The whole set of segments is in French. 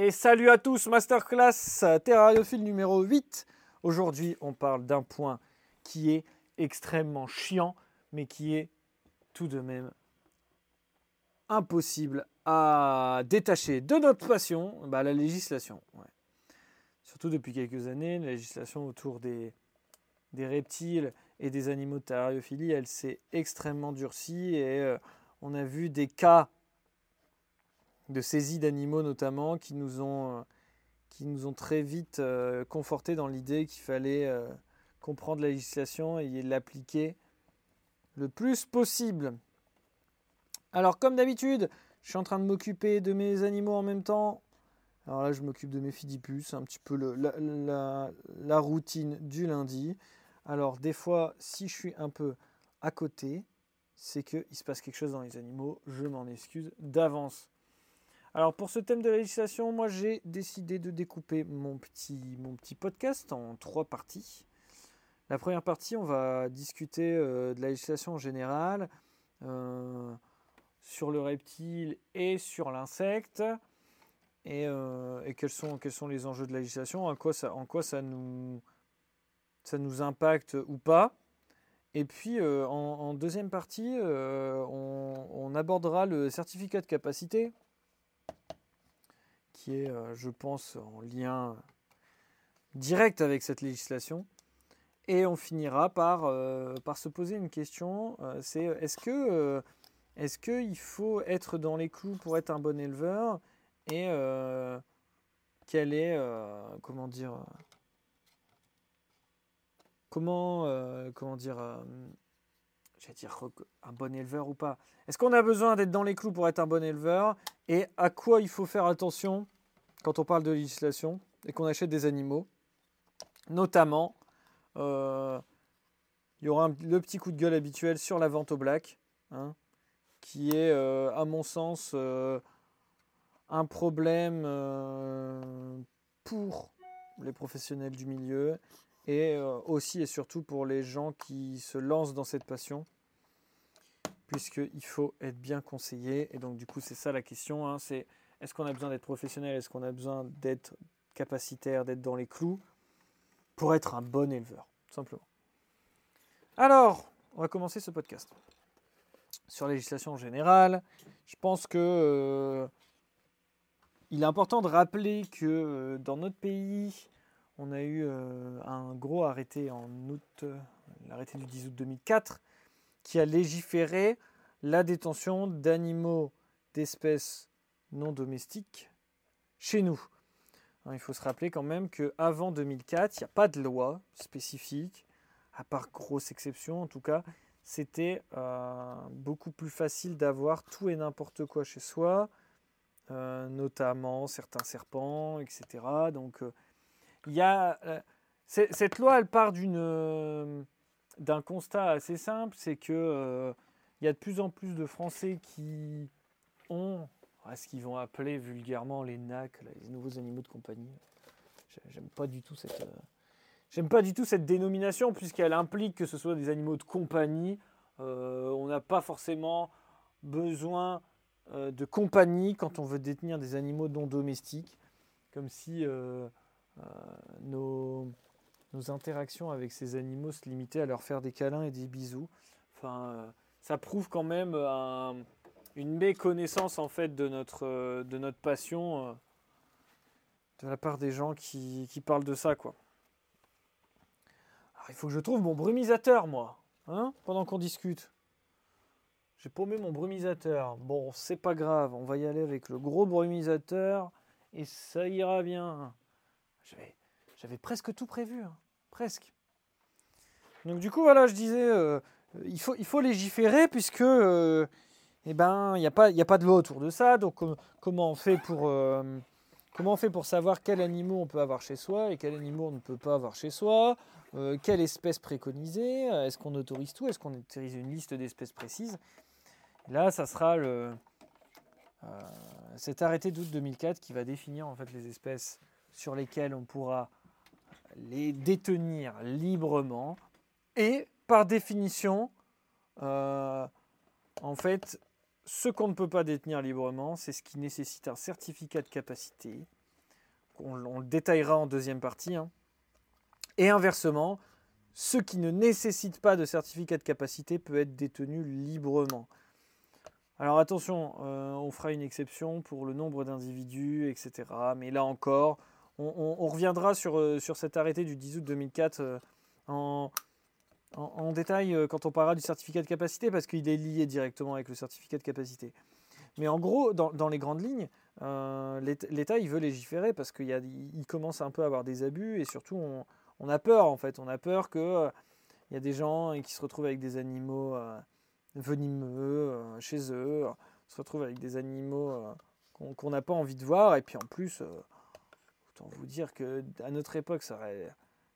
Et salut à tous, Masterclass Terrariophile numéro 8. Aujourd'hui, on parle d'un point qui est extrêmement chiant, mais qui est tout de même impossible à détacher de notre passion, bah, la législation. Surtout depuis quelques années, la législation autour des, reptiles et des animaux de terrariophilie, elle s'est extrêmement durcie et euh, on a vu des cas de saisie d'animaux notamment qui nous ont, euh, qui nous ont très vite euh, conforté dans l'idée qu'il fallait euh, comprendre la législation et l'appliquer le plus possible. Alors comme d'habitude, je suis en train de m'occuper de mes animaux en même temps. Alors là, je m'occupe de mes fidipus, un petit peu la, la, routine du lundi. Alors des fois, si je suis un peu à côté, c'est qu'il se passe quelque chose dans les animaux. Je m'en excuse d'avance. Alors pour ce thème de législation, moi j'ai décidé de découper mon petit, mon petit podcast en trois parties. La première partie, on va discuter euh, de la législation en général, euh, sur le reptile et sur l'insecte, et, euh, quels, sont, quels sont les enjeux de la législation, en quoi ça, en quoi ça, nous, ça nous impacte ou pas. Et puis en, deuxième partie, on abordera le certificat de capacité qui est, euh, je pense, en lien direct avec cette législation. Et on finira par, euh, se poser une question, euh, c'est est-ce que est-ce faut être dans les clous pour être un bon éleveur et quel est comment dire comment comment dire j'allais dire un bon éleveur ou pas? Est-ce qu'on a besoin d'être dans les clous pour être un bon éleveur? Et à quoi il faut faire attention quand on parle de législation et qu'on achète des animaux? Notamment, euh, il y aura le petit coup de gueule habituel sur la vente au black, hein, qui est, euh, à mon sens, euh, un problème pour les professionnels du milieu et aussi et surtout pour les gens qui se lancent dans cette passion puisqu'il faut être bien conseillé. Et donc, du coup, c'est ça la question. Hein, c'est est-ce qu'on a besoin d'être professionnel? Est-ce qu'on a besoin d'être capacitaire, d'être dans les clous pour être un bon éleveur, tout simplement? Alors, on va commencer ce podcast. Sur la législation générale, je pense que euh, il est important de rappeler que euh, dans notre pays, on a eu euh, un gros arrêté en août, l'arrêté du 10 août 2004, qui a légiféré la détention d'animaux d'espèces non domestiques chez nous. Hein, il faut se rappeler quand même qu'avant 2004, il n'y a pas de loi spécifique, à part grosse exception en tout cas, c'était euh, beaucoup plus facile d'avoir tout et n'importe quoi chez soi, euh, notamment certains serpents, etc. Donc euh, il y a, cette loi, elle part d'une d'un constat assez simple, c'est que euh, il y a de plus en plus de Français qui ont ce qu'ils vont appeler vulgairement les NAC, les nouveaux animaux de compagnie. J'aime pas du tout cette, euh, j'aime pas du tout cette dénomination puisqu'elle implique que ce soit des animaux de compagnie. Euh, on n'a pas forcément besoin de compagnie quand on veut détenir des animaux non domestiques, comme si nos nos interactions avec ces animaux se limitaient à leur faire des câlins et des bisous. Enfin, euh, ça prouve quand même une méconnaissance en fait de notre, euh, de notre passion euh, de la part des gens qui, parlent de ça quoi. il faut que je trouve mon brumisateur moi, hein, pendant qu'on discute. J'ai paumé mon brumisateur. Bon, c'est pas grave, on va y aller avec le gros brumisateur et ça ira bien. J'avais presque tout prévu. Hein. Presque. Donc du coup, voilà, je disais, euh, il, faut, il faut légiférer puisque, euh, eh ben, il n'y a, pas, a pas de loi autour de ça. Donc comment on fait pour... Euh, comment on fait pour savoir quels animaux on peut avoir chez soi et quels animaux on ne peut pas avoir chez soi? Quelle espèce préconiser Est-ce qu'on autorise tout? Est-ce qu'on autorise une liste d'espèces précises? Là, ça sera le, cet arrêté d'août 2004 qui va définir en fait les espèces sur lesquelles on pourra les détenir librement. Et par définition, euh, en fait, ce qu'on ne peut pas détenir librement, c'est ce qui nécessite un certificat de capacité on, le détaillera en deuxième partie. Hein. Et inversement, ce qui ne nécessite pas de certificat de capacité peut être détenu librement. Alors attention, euh, on fera une exception pour le nombre d'individus, etc. Mais là encore, on, reviendra sur, euh, sur cet arrêté du 10 août 2004 euh, en, détail quand on parlera du certificat de capacité, parce qu'il est lié directement avec le certificat de capacité. Mais en gros, dans, les grandes lignes, l'État il veut légiférer parce qu'il commence un peu à avoir des abus et surtout on, a peur en fait. On a peur qu'il y a des gens qui se retrouvent avec des animaux venimeux euh, chez eux, se retrouve avec des animaux euh, qu'on n'a pas envie de voir, et puis en plus, euh, autant vous dire que à notre époque, ça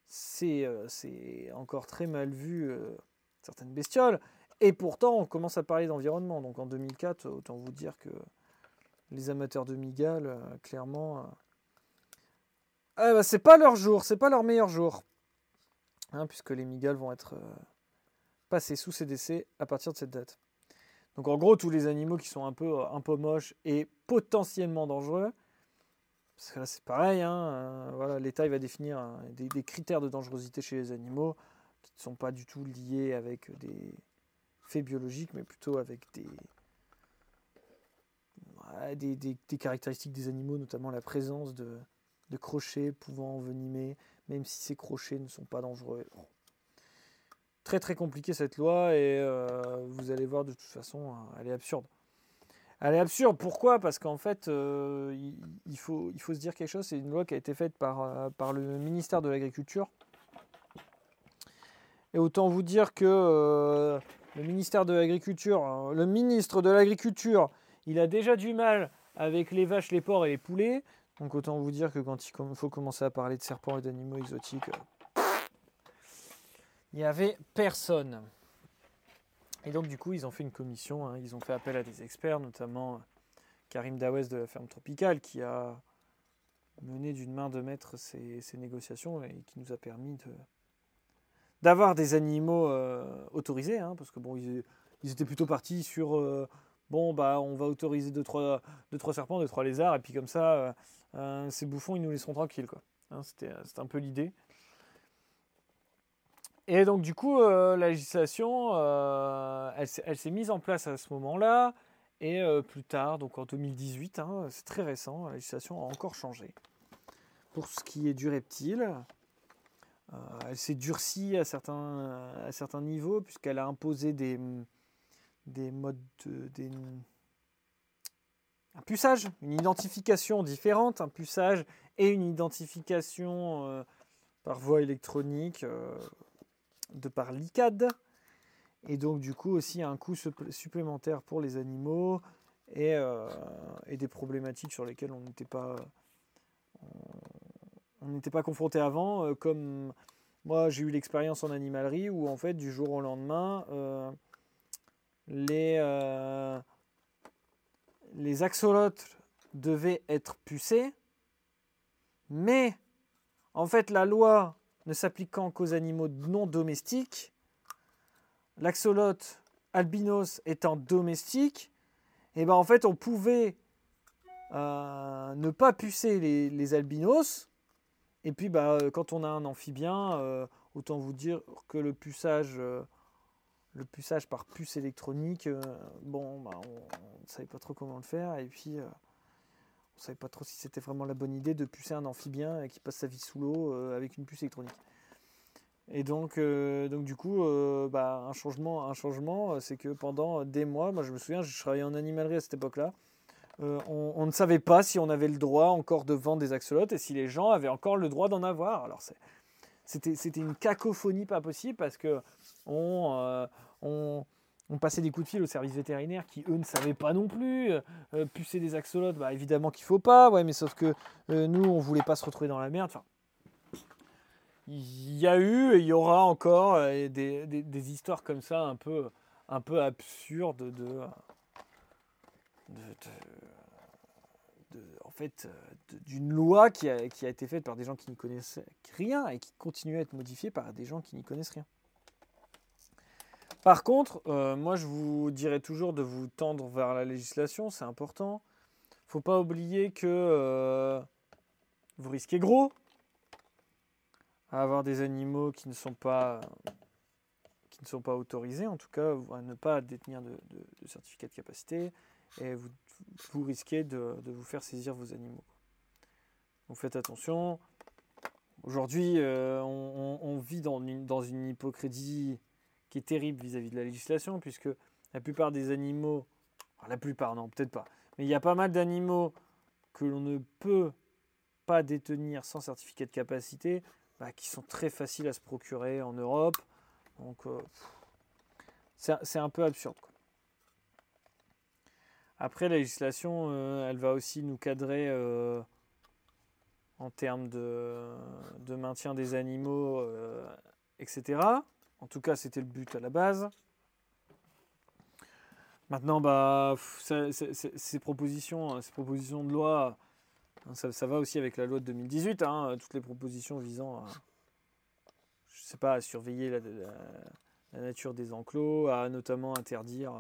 c'est encore très mal vu certaines bestioles, et pourtant on commence à parler d'environnement. Donc en 2004, autant vous dire que les amateurs de migales, clairement, ah bah, c'est pas leur jour, c'est pas leur meilleur jour, hein, puisque les migales vont être passer sous CDC à partir de cette date. Donc en gros, tous les animaux qui sont un peu, euh, un peu moches et potentiellement dangereux, parce que là c'est pareil, hein, euh, l'État va définir hein, des, critères de dangerosité chez les animaux qui ne sont pas du tout liés avec des faits biologiques, mais plutôt avec des, caractéristiques des animaux, notamment la présence de, de crochets pouvant envenimer, même si ces crochets ne sont pas dangereux très très compliqué cette loi et euh, vous allez voir de toute façon, hein, elle est absurde. Elle est absurde, pourquoi? Parce qu'en fait, euh, il, faut, se dire quelque chose, c'est une loi qui a été faite par, euh, le ministère de l'Agriculture. Et autant vous dire que le ministère de l'Agriculture, hein, le ministre de l'Agriculture, il a déjà du mal avec les vaches, les porcs et les poulets. Donc autant vous dire que quand il faut commencer à parler de serpents et d'animaux exotiques, il n'y avait personne. Et donc du coup, ils ont fait une commission, hein. ils ont fait appel à des experts, notamment Karim Dawes de la ferme tropicale, qui a mené d'une main de maître ces, négociations et qui nous a permis d'avoir des animaux euh, autorisés, hein, parce que bon, ils, étaient plutôt partis sur euh, bon bah on va autoriser 2 trois, deux, trois serpents, 2 trois lézards, et puis comme ça, euh, ces bouffons ils nous laisseront tranquilles quoi. Hein, c'était un peu l'idée. Et donc, du coup, euh, la législation, euh, elle, s'est mise en place à ce moment-là. Et euh, plus tard, donc en 2018, hein, c'est très récent, la législation a encore changé. Pour ce qui est du reptile, elle s'est durcie à certains, à certains niveaux, puisqu'elle a imposé des, des modes de. Un puçage, une identification différente, un puçage et une identification par voie électronique de par l'ICAD. Et donc du coup aussi un coût supplémentaire pour les animaux et, euh, et des problématiques sur lesquelles on n'était pas on n'était pas confronté avant, euh, comme moi j'ai eu l'expérience en animalerie où en fait du jour au lendemain euh, les, les axolotes devaient être pucés, mais en fait la loi ne s'appliquant qu'aux animaux non domestiques, l'axolote albinos étant domestique, et eh ben en fait on pouvait euh, ne pas pucer les, albinos, et puis bah, quand on a un amphibien, euh, autant vous dire que le puçage, euh, le puçage par puce électronique, bon, bah, on ne savait pas trop comment le faire, et puis on savait pas trop si c'était vraiment la bonne idée de pucer un amphibien qui passe sa vie sous l'eau euh, avec une puce électronique. Et donc, euh, donc du coup, euh, bah, un changement, un changement, c'est que pendant des mois, moi je me souviens, je travaillais en animalerie à cette époque-là, on, ne savait pas si on avait le droit encore de vendre des axolotes et si les gens avaient encore le droit d'en avoir. Alors c'était, une cacophonie pas possible parce que on, on on passait des coups de fil au service vétérinaire qui, eux, ne savaient pas non plus. Euh, euh, pucer des axolotes, bah, évidemment qu'il faut pas, ouais, mais sauf que euh, nous, on voulait pas se retrouver dans la merde. Enfin, il y a eu et il y aura encore des, histoires comme ça un peu, un peu absurdes de, en fait, d'une loi qui a, qui a été faite par des gens qui n'y connaissent rien et qui continue à être modifiée par des gens qui n'y connaissent rien. Par contre, euh, moi je vous dirais toujours de vous tendre vers la législation, c'est important. Faut pas oublier que euh, vous risquez gros à avoir des animaux qui ne sont pas qui ne sont pas autorisés, en tout cas à ne pas détenir de, certificat de capacité, et vous, vous risquez de, vous faire saisir vos animaux. Donc faites attention. Aujourd'hui, euh, on, vit dans une, dans une hypocrisie qui est terrible vis-à-vis de la législation, puisque la plupart des animaux, la plupart non, peut-être pas, mais il y a pas mal d'animaux que l'on ne peut pas détenir sans certificat de capacité, bah, qui sont très faciles à se procurer en Europe. Donc euh, c'est un peu absurde. Après, la législation, euh, elle va aussi nous cadrer euh, en termes de, maintien des animaux, etc. En tout cas, c'était le but à la base. Maintenant, bah, ces, propositions, ces propositions de loi, hein, ça, va aussi avec la loi de 2018, hein, toutes les propositions visant à, je sais pas, à surveiller la, nature des enclos, à notamment interdire,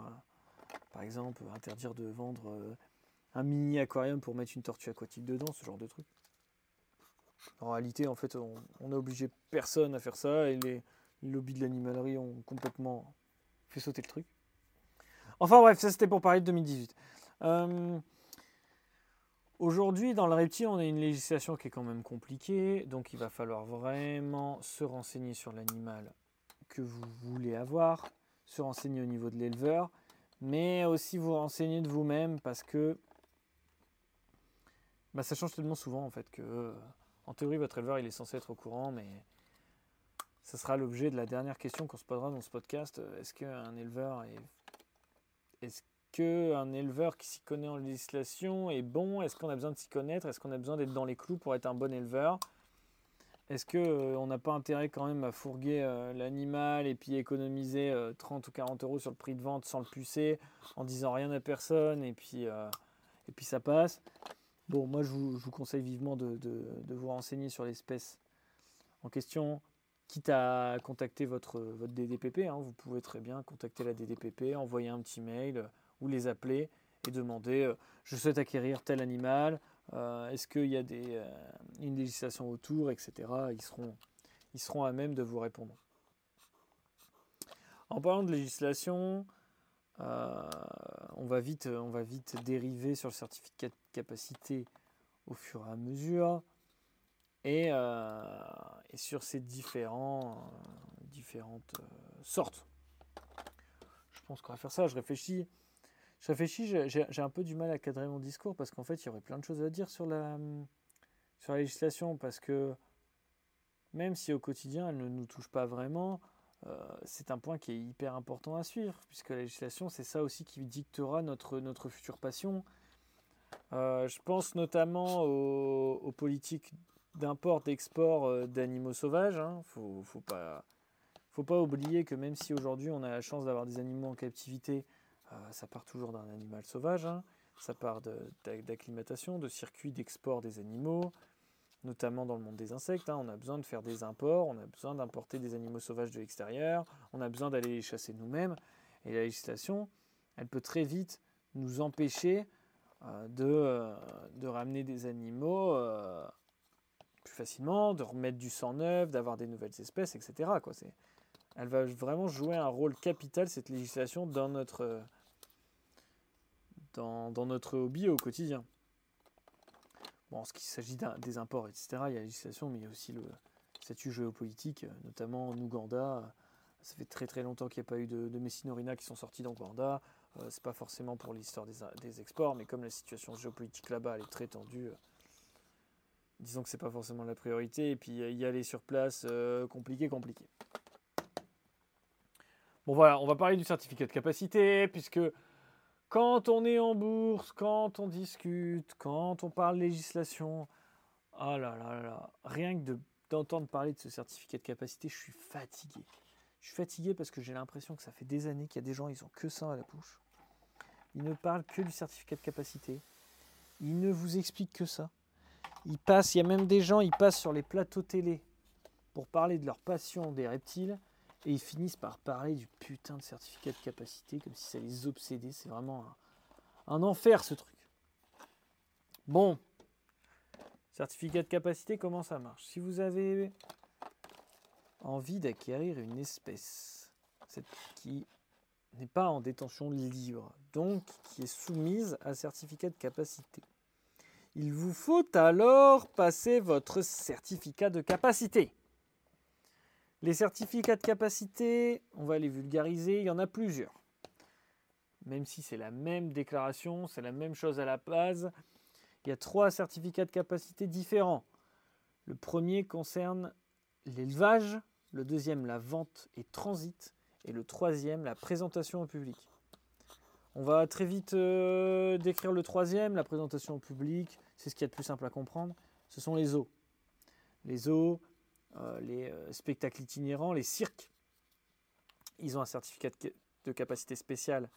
par exemple, interdire de vendre euh, un mini aquarium pour mettre une tortue aquatique dedans, ce genre de truc. En réalité, en fait, on n'a obligé personne à faire ça et les, lobbies de l'animalerie ont complètement fait sauter le truc. Enfin bref, ça c'était pour parler de 2018. Euh, aujourd'hui, dans le reptile, on a une législation qui est quand même compliquée, donc il va falloir vraiment se renseigner sur l'animal que vous voulez avoir, se renseigner au niveau de l'éleveur, mais aussi vous renseigner de vous-même parce que bah, ça change tellement souvent en fait que, euh, en théorie, votre éleveur il est censé être au courant, mais ce sera l'objet de la dernière question qu'on se posera dans ce podcast. Est-ce qu'un éleveur est... Est-ce qu'un éleveur qui s'y connaît en législation est bon? Est-ce qu'on a besoin de s'y connaître? Est-ce qu'on a besoin d'être dans les clous pour être un bon éleveur? Est-ce qu'on euh, n'a pas intérêt quand même à fourguer euh, l'animal et puis économiser 30 euh, ou 40 euros sur le prix de vente sans le pucer en disant rien à personne et puis, et puis ça passe? Bon, moi je vous, conseille vivement de, de vous renseigner sur l'espèce en question, quitte à contacter votre, votre DDPP, hein, vous pouvez très bien contacter la DDPP, envoyer un petit mail euh, ou les appeler et demander euh, je souhaite acquérir tel animal, euh, est-ce qu'il y a des, une législation autour, etc. Ils seront, ils seront à même de vous répondre. En parlant de législation, on, va vite, on va vite dériver sur le certificat de capacité au fur et à mesure. Euh, et, sur ces différents, euh, différentes euh, sortes. Je pense qu'on va faire ça. Je réfléchis. Je réfléchis, j'ai un peu du mal à cadrer mon discours parce qu'en fait, il y aurait plein de choses à dire sur la, sur la législation parce que même si au quotidien elle ne nous touche pas vraiment, c'est un point qui est hyper important à suivre puisque la législation, c'est ça aussi qui dictera notre, notre future passion. je pense notamment aux, aux politiques d'import, d'export euh, d'animaux sauvages. Hein. faut, faut pas, oublier que même si aujourd'hui on a la chance d'avoir des animaux en captivité, euh, ça part toujours d'un animal sauvage. Hein. Ça part d'acclimatation, de, circuits d'export des animaux, notamment dans le monde des insectes. Hein. On a besoin de faire des imports, on a besoin d'importer des animaux sauvages de l'extérieur, on a besoin d'aller les chasser nous-mêmes. Et la législation, elle peut très vite nous empêcher euh, de, ramener des animaux plus facilement, de remettre du sang neuf, d'avoir des nouvelles espèces, etc. Quoi. Elle va vraiment jouer un rôle capital, cette législation, dans notre, dans, dans notre hobby au quotidien. Bon, en ce qui s'agit des imports, etc., il y a la législation, mais il y a aussi le statut géopolitique, notamment en Ouganda. Ça fait très très longtemps qu'il n'y a pas eu de, de Messinorina qui sont sortis d'Ouganda. Euh, c'est pas forcément pour l'histoire des, des, exports, mais comme la situation géopolitique là-bas elle est très tendue, disons que c'est pas forcément la priorité, et puis y aller sur place, euh, compliqué, compliqué. Bon voilà, on va parler du certificat de capacité, puisque quand on est en bourse, quand on discute, quand on parle législation, oh là là là, rien que d'entendre parler de ce certificat de capacité, je suis fatigué. Je suis fatigué parce que j'ai l'impression que ça fait des années qu'il y a des gens, ils ont que ça à la bouche. Ils ne parlent que du certificat de capacité. Ils ne vous expliquent que ça. Ils passent, il y a même des gens, ils passent sur les plateaux télé pour parler de leur passion des reptiles et ils finissent par parler du putain de certificat de capacité comme si ça les obsédait. C'est vraiment un, enfer ce truc. Bon, Certificat de capacité, comment ça marche? Si vous avez envie d'acquérir une espèce qui n'est pas en détention libre, donc qui est soumise à certificat de capacité, il vous faut alors passer votre certificat de capacité. Les certificats de capacité, on va les vulgariser, il y en a plusieurs. Même si c'est la même déclaration, c'est la même chose à la base, il y a trois certificats de capacité différents. Le premier concerne l'élevage, le deuxième la vente et transit, et le troisième la présentation au public. On va très vite euh, décrire le troisième, la présentation au public, c'est ce qui est le plus simple à comprendre. Ce sont les eaux. Les eaux, euh, les euh, spectacles itinérants, les cirques. Ils ont un certificat de capacité spéciale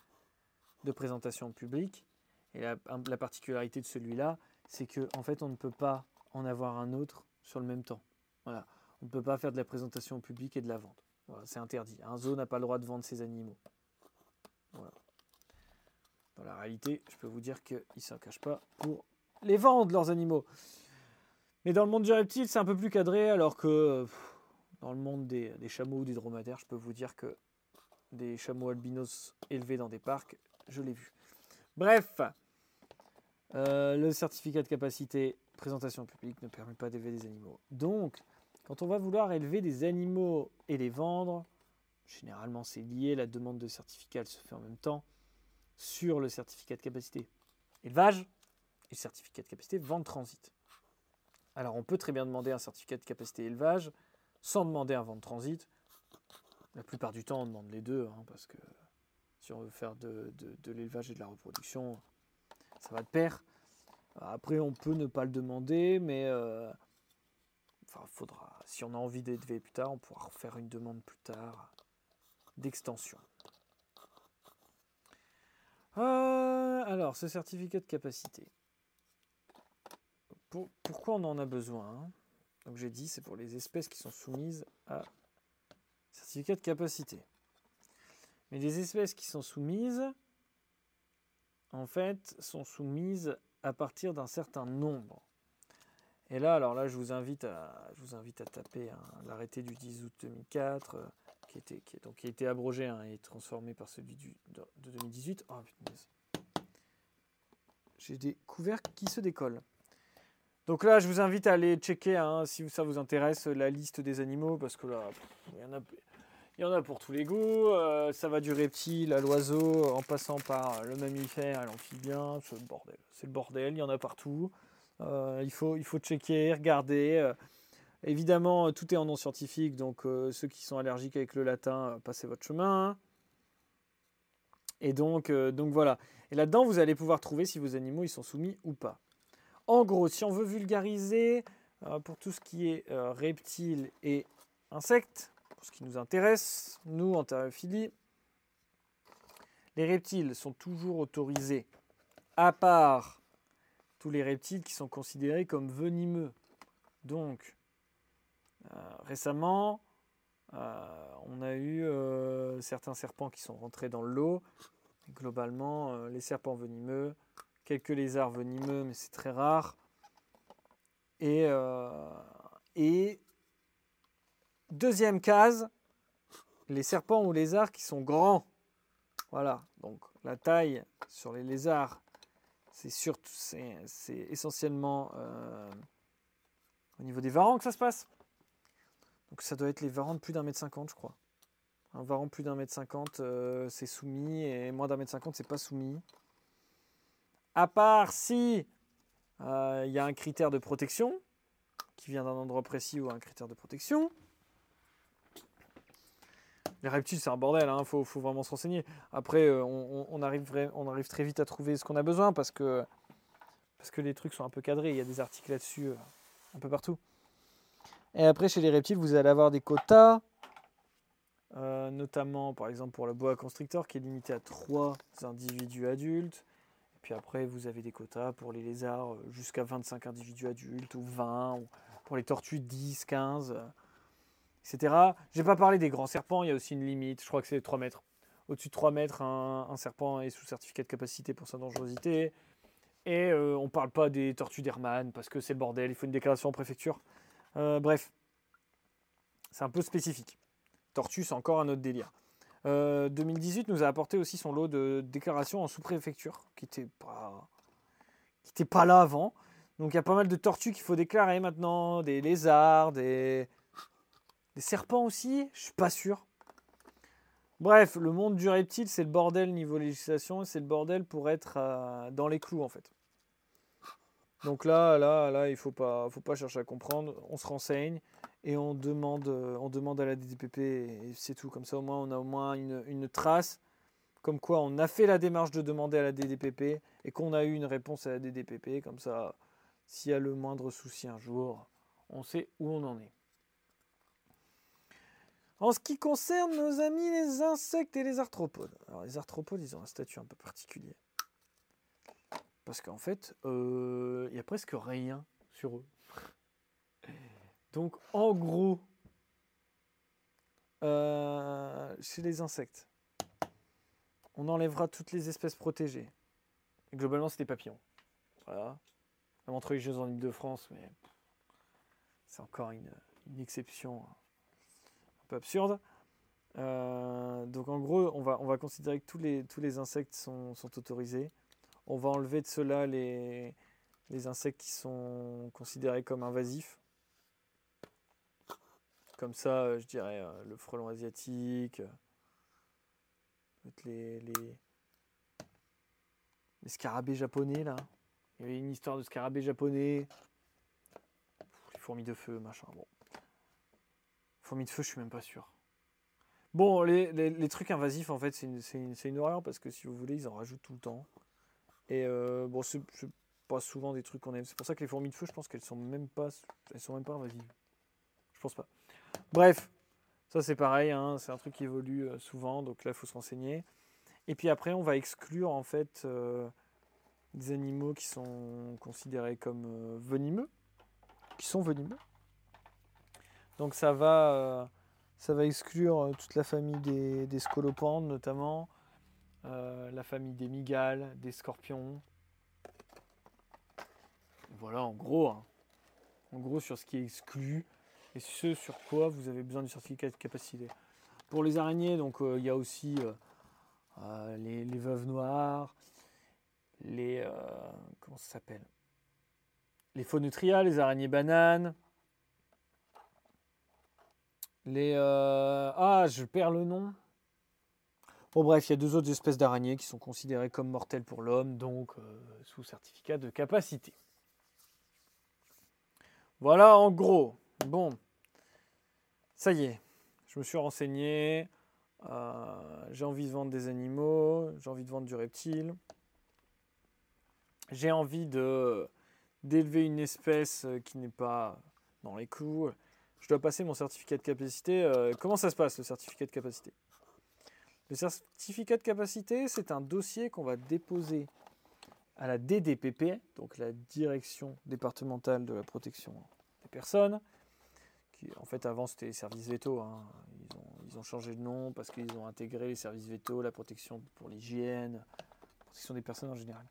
de présentation au public. Et la, particularité de celui-là, c'est qu'en en fait, on ne peut pas en avoir un autre sur le même temps. Voilà. On ne peut pas faire de la présentation au public et de la vente. c'est interdit. Un zoo n'a pas le droit de vendre ses animaux. Dans la réalité, je peux vous dire qu'ils ne s'en cachent pas pour les vendre, leurs animaux. Mais dans le monde du reptile, c'est un peu plus cadré, alors que dans le monde des, des, chameaux ou des dromadaires, je peux vous dire que des chameaux albinos élevés dans des parcs, je l'ai vu. Bref, euh, le certificat de capacité présentation publique ne permet pas d'élever des animaux. Donc, quand on va vouloir élever des animaux et les vendre, généralement c'est lié, la demande de certificat se fait en même temps sur le certificat de capacité élevage et le certificat de capacité vente transit. Alors on peut très bien demander un certificat de capacité élevage sans demander un vente transit. La plupart du temps on demande les deux, hein, parce que si on veut faire de, l'élevage et de la reproduction, ça va de pair. Après, on peut ne pas le demander, mais euh, faudra. Si on a envie d'élever plus tard, on pourra faire une demande plus tard d'extension. Euh, alors, ce certificat de capacité. pourquoi on en a besoin hein? Donc j'ai dit, c'est pour les espèces qui sont soumises à certificat de capacité. Mais les espèces qui sont soumises, en fait, sont soumises à partir d'un certain nombre. Et là, alors là, je vous invite à, vous invite à taper l'arrêté du 10 août 2004, euh, qui, donc, qui a été abrogé hein, et transformé par celui du, de, 2018. Oh, J'ai des couvercles qui se décollent. Donc là, je vous invite à aller checker, hein, si ça vous intéresse, la liste des animaux, parce que là, il y en a, il y en a pour tous les goûts. Euh, ça va du reptile à l'oiseau, en passant par le mammifère à l'amphibien. C'est le bordel. C'est le bordel. Il y en a partout. Euh, il, faut, il faut checker, regarder. Euh, évidemment, tout est en non scientifique. Donc, ceux qui sont allergiques avec le latin, passez votre chemin. Et donc, voilà. Et là-dedans, vous allez pouvoir trouver si vos animaux ils sont soumis ou pas. En gros, si on veut vulgariser pour tout ce qui est reptiles et insectes, ce qui nous intéresse, nous, en thérophilie, les reptiles sont toujours autorisés, à part tous les reptiles qui sont considérés comme venimeux. Donc, euh, récemment, euh, on a eu euh, certains serpents qui sont rentrés dans l'eau. Globalement, les serpents venimeux, quelques lézards venimeux, mais c'est très rare. Et, Deuxième case, les serpents ou lézards qui sont grands. Voilà, donc la taille sur les lézards, c'est c'est essentiellement euh, au niveau des varans que ça se passe. Donc ça doit être les varans de plus d'un mètre cinquante, je crois. Un varan plus d'un mètre cinquante, euh, c'est soumis, et moins d'un mètre cinquante, c'est pas soumis. À part si euh, il y a un critère de protection, qui vient d'un endroit précis ou un critère de protection. Les reptiles, c'est un bordel, il hein, faut, vraiment se renseigner. Après, euh, on, arrive on arrive très vite à trouver ce qu'on a besoin parce que, parce que les trucs sont un peu cadrés. Il y a des articles là-dessus euh, un peu partout. Et après, chez les reptiles, vous allez avoir des quotas, euh, notamment par exemple pour le boa constrictor qui est limité à 3 individus adultes. Et puis après, vous avez des quotas pour les lézards jusqu'à 25 individus adultes ou 20, ou pour les tortues 10, 15 etc. Je n'ai pas parlé des grands serpents, il y a aussi une limite, je crois que c'est 3 mètres. Au-dessus de 3 mètres, un, serpent est sous certificat de capacité pour sa dangerosité. Et euh, on parle pas des tortues d'Hermann parce que c'est le bordel, il faut une déclaration en préfecture. Euh, bref, c'est un peu spécifique. Tortue, c'est encore un autre délire. 2018 nous a apporté aussi son lot de déclarations en sous-préfecture, qui n'était pas, là avant. Donc il y a pas mal de tortues qu'il faut déclarer maintenant, des lézards, des, des serpents aussi, je suis pas sûr. Bref, le monde du reptile, c'est le bordel niveau législation, c'est le bordel pour être euh, dans les clous en fait. Donc là, là, là, il faut pas, faut pas chercher à comprendre. On se renseigne et on demande, euh, à la DDPP et c'est tout. Comme ça, au moins, on a au moins une, une, trace, comme quoi on a fait la démarche de demander à la DDPP et qu'on a eu une réponse à la DDPP. Comme ça, s'il y a le moindre souci un jour, on sait où on en est. En ce qui concerne nos amis les insectes et les arthropodes. Alors les arthropodes, ils ont un statut un peu particulier. Parce qu'en fait, euh, il n'y a presque rien sur eux. Donc en gros, euh, chez les insectes, on enlèvera toutes les espèces protégées. globalement, c'est des papillons. Voilà. Entre les Jeux en Ile-de-France, mais c'est encore une, exception. Hein un peu absurde. Euh, donc en gros, on va, on va considérer que tous les, insectes sont autorisés. On va enlever de cela les, les insectes qui sont considérés comme invasifs. Comme ça, euh, je dirais euh, le frelon asiatique, les, les, les scarabées japonais là. Il y avait une histoire de scarabées japonais. Les fourmis de feu, machin. Fourmis de feu, je suis même pas sûr. Bon, les, trucs invasifs, en fait, c'est une, une, horreur parce que si vous voulez, ils en rajoutent tout le temps. Et euh, bon, c'est pas souvent des trucs qu'on aime. C'est pour ça que les fourmis de feu, je pense qu'elles sont même pas, elles sont même pas invasives. Je pense pas. Bref, ça c'est pareil, hein, c'est un truc qui évolue euh, souvent, donc là il faut se renseigner. Et puis après, on va exclure en fait euh, des animaux qui sont considérés comme venimeux, qui sont venimeux. Donc ça va, ça va exclure toute la famille des, des scolopandes notamment, euh, la famille des migales, des scorpions. Voilà en gros, hein. en gros sur ce qui est exclu et ce sur quoi vous avez besoin du certificat de capacité. Pour les araignées, donc il y a aussi les, les, veuves noires, les comment ça s'appelle? Les phonutria, les araignées bananes, les. Euh, ah, je perds le nom. Bon, bref, il y a deux autres espèces d'araignées qui sont considérées comme mortelles pour l'homme, donc euh, sous certificat de capacité. Voilà en gros. Bon, ça y est, je me suis renseigné. Euh, j'ai envie de vendre des animaux, j'ai envie de vendre du reptile. J'ai envie d'élever une espèce qui n'est pas dans les clous je dois passer mon certificat de capacité. Euh, comment ça se passe le certificat de capacité? Le certificat de capacité, c'est un dossier qu'on va déposer à la DDPP, donc la Direction départementale de la protection des personnes. Qui, en fait, avant, c'était les services veto. Hein. Ils, ont, changé de nom parce qu'ils ont intégré les services veto, la protection pour l'hygiène, la protection des personnes en général.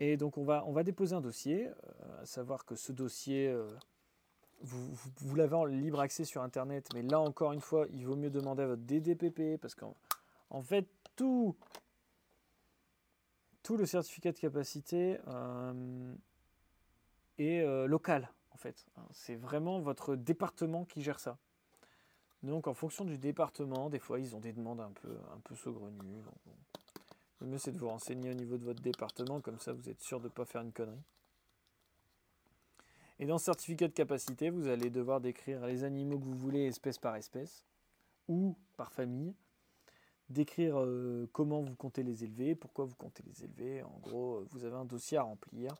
Et donc, on va, on va déposer un dossier, euh, à savoir que ce dossier. Euh, vous, l'avez en libre accès sur Internet, mais là encore une fois, il vaut mieux demander à votre DDPP parce qu'en en fait, tout, tout le certificat de capacité euh, est euh, local en fait. C'est vraiment votre département qui gère ça. Donc en fonction du département, des fois ils ont des demandes un peu, un peu saugrenues. Le mieux c'est de vous renseigner au niveau de votre département, comme ça vous êtes sûr de ne pas faire une connerie. Et dans ce certificat de capacité, vous allez devoir décrire les animaux que vous voulez espèce par espèce ou par famille, décrire euh, comment vous comptez les élever, pourquoi vous comptez les élever. En gros, euh, vous avez un dossier à remplir,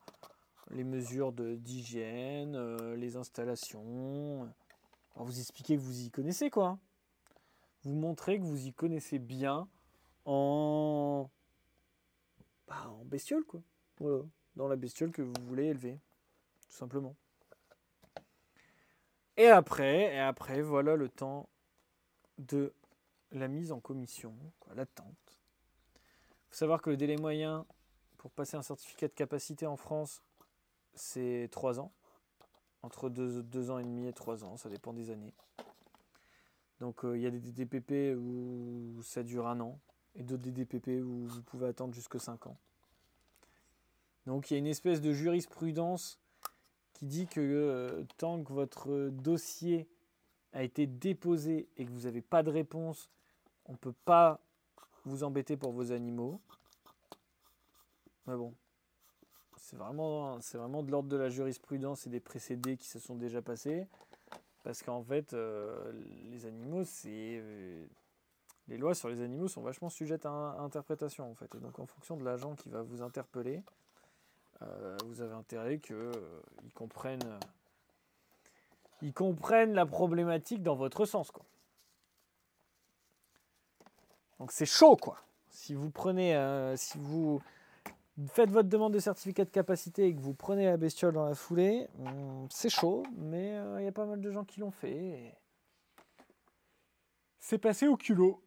les mesures d'hygiène, euh, les installations. vous expliquez que vous y connaissez quoi. Vous montrez que vous y connaissez bien en, bah, en bestiole quoi. Voilà, dans la bestiole que vous voulez élever, tout simplement. Et après, et après, voilà le temps de la mise en commission, l'attente. Il faut savoir que le délai moyen pour passer un certificat de capacité en France, c'est 3 ans. Entre 2, ans et demi et 3 ans, ça dépend des années. Donc il y a des DPP où ça dure un an et d'autres DPP où vous pouvez attendre jusque 5 ans. Donc il y a une espèce de jurisprudence qui dit que euh, tant que votre dossier a été déposé et que vous n'avez pas de réponse, on ne peut pas vous embêter pour vos animaux. Mais bon, c'est vraiment, vraiment de l'ordre de la jurisprudence et des précédés qui se sont déjà passés. Parce qu'en fait, euh, les animaux, c'est. Euh, les lois sur les animaux sont vachement sujettes à, à, interprétation, en fait. Et donc, en fonction de l'agent qui va vous interpeller, euh, vous avez intérêt qu'ils euh, comprennent, ils comprennent la problématique dans votre sens. Quoi. Donc c'est chaud, quoi. Si vous prenez, euh, si vous faites votre demande de certificat de capacité et que vous prenez la bestiole dans la foulée, hmm, c'est chaud, mais il y a pas mal de gens qui l'ont fait. C'est passé au culot.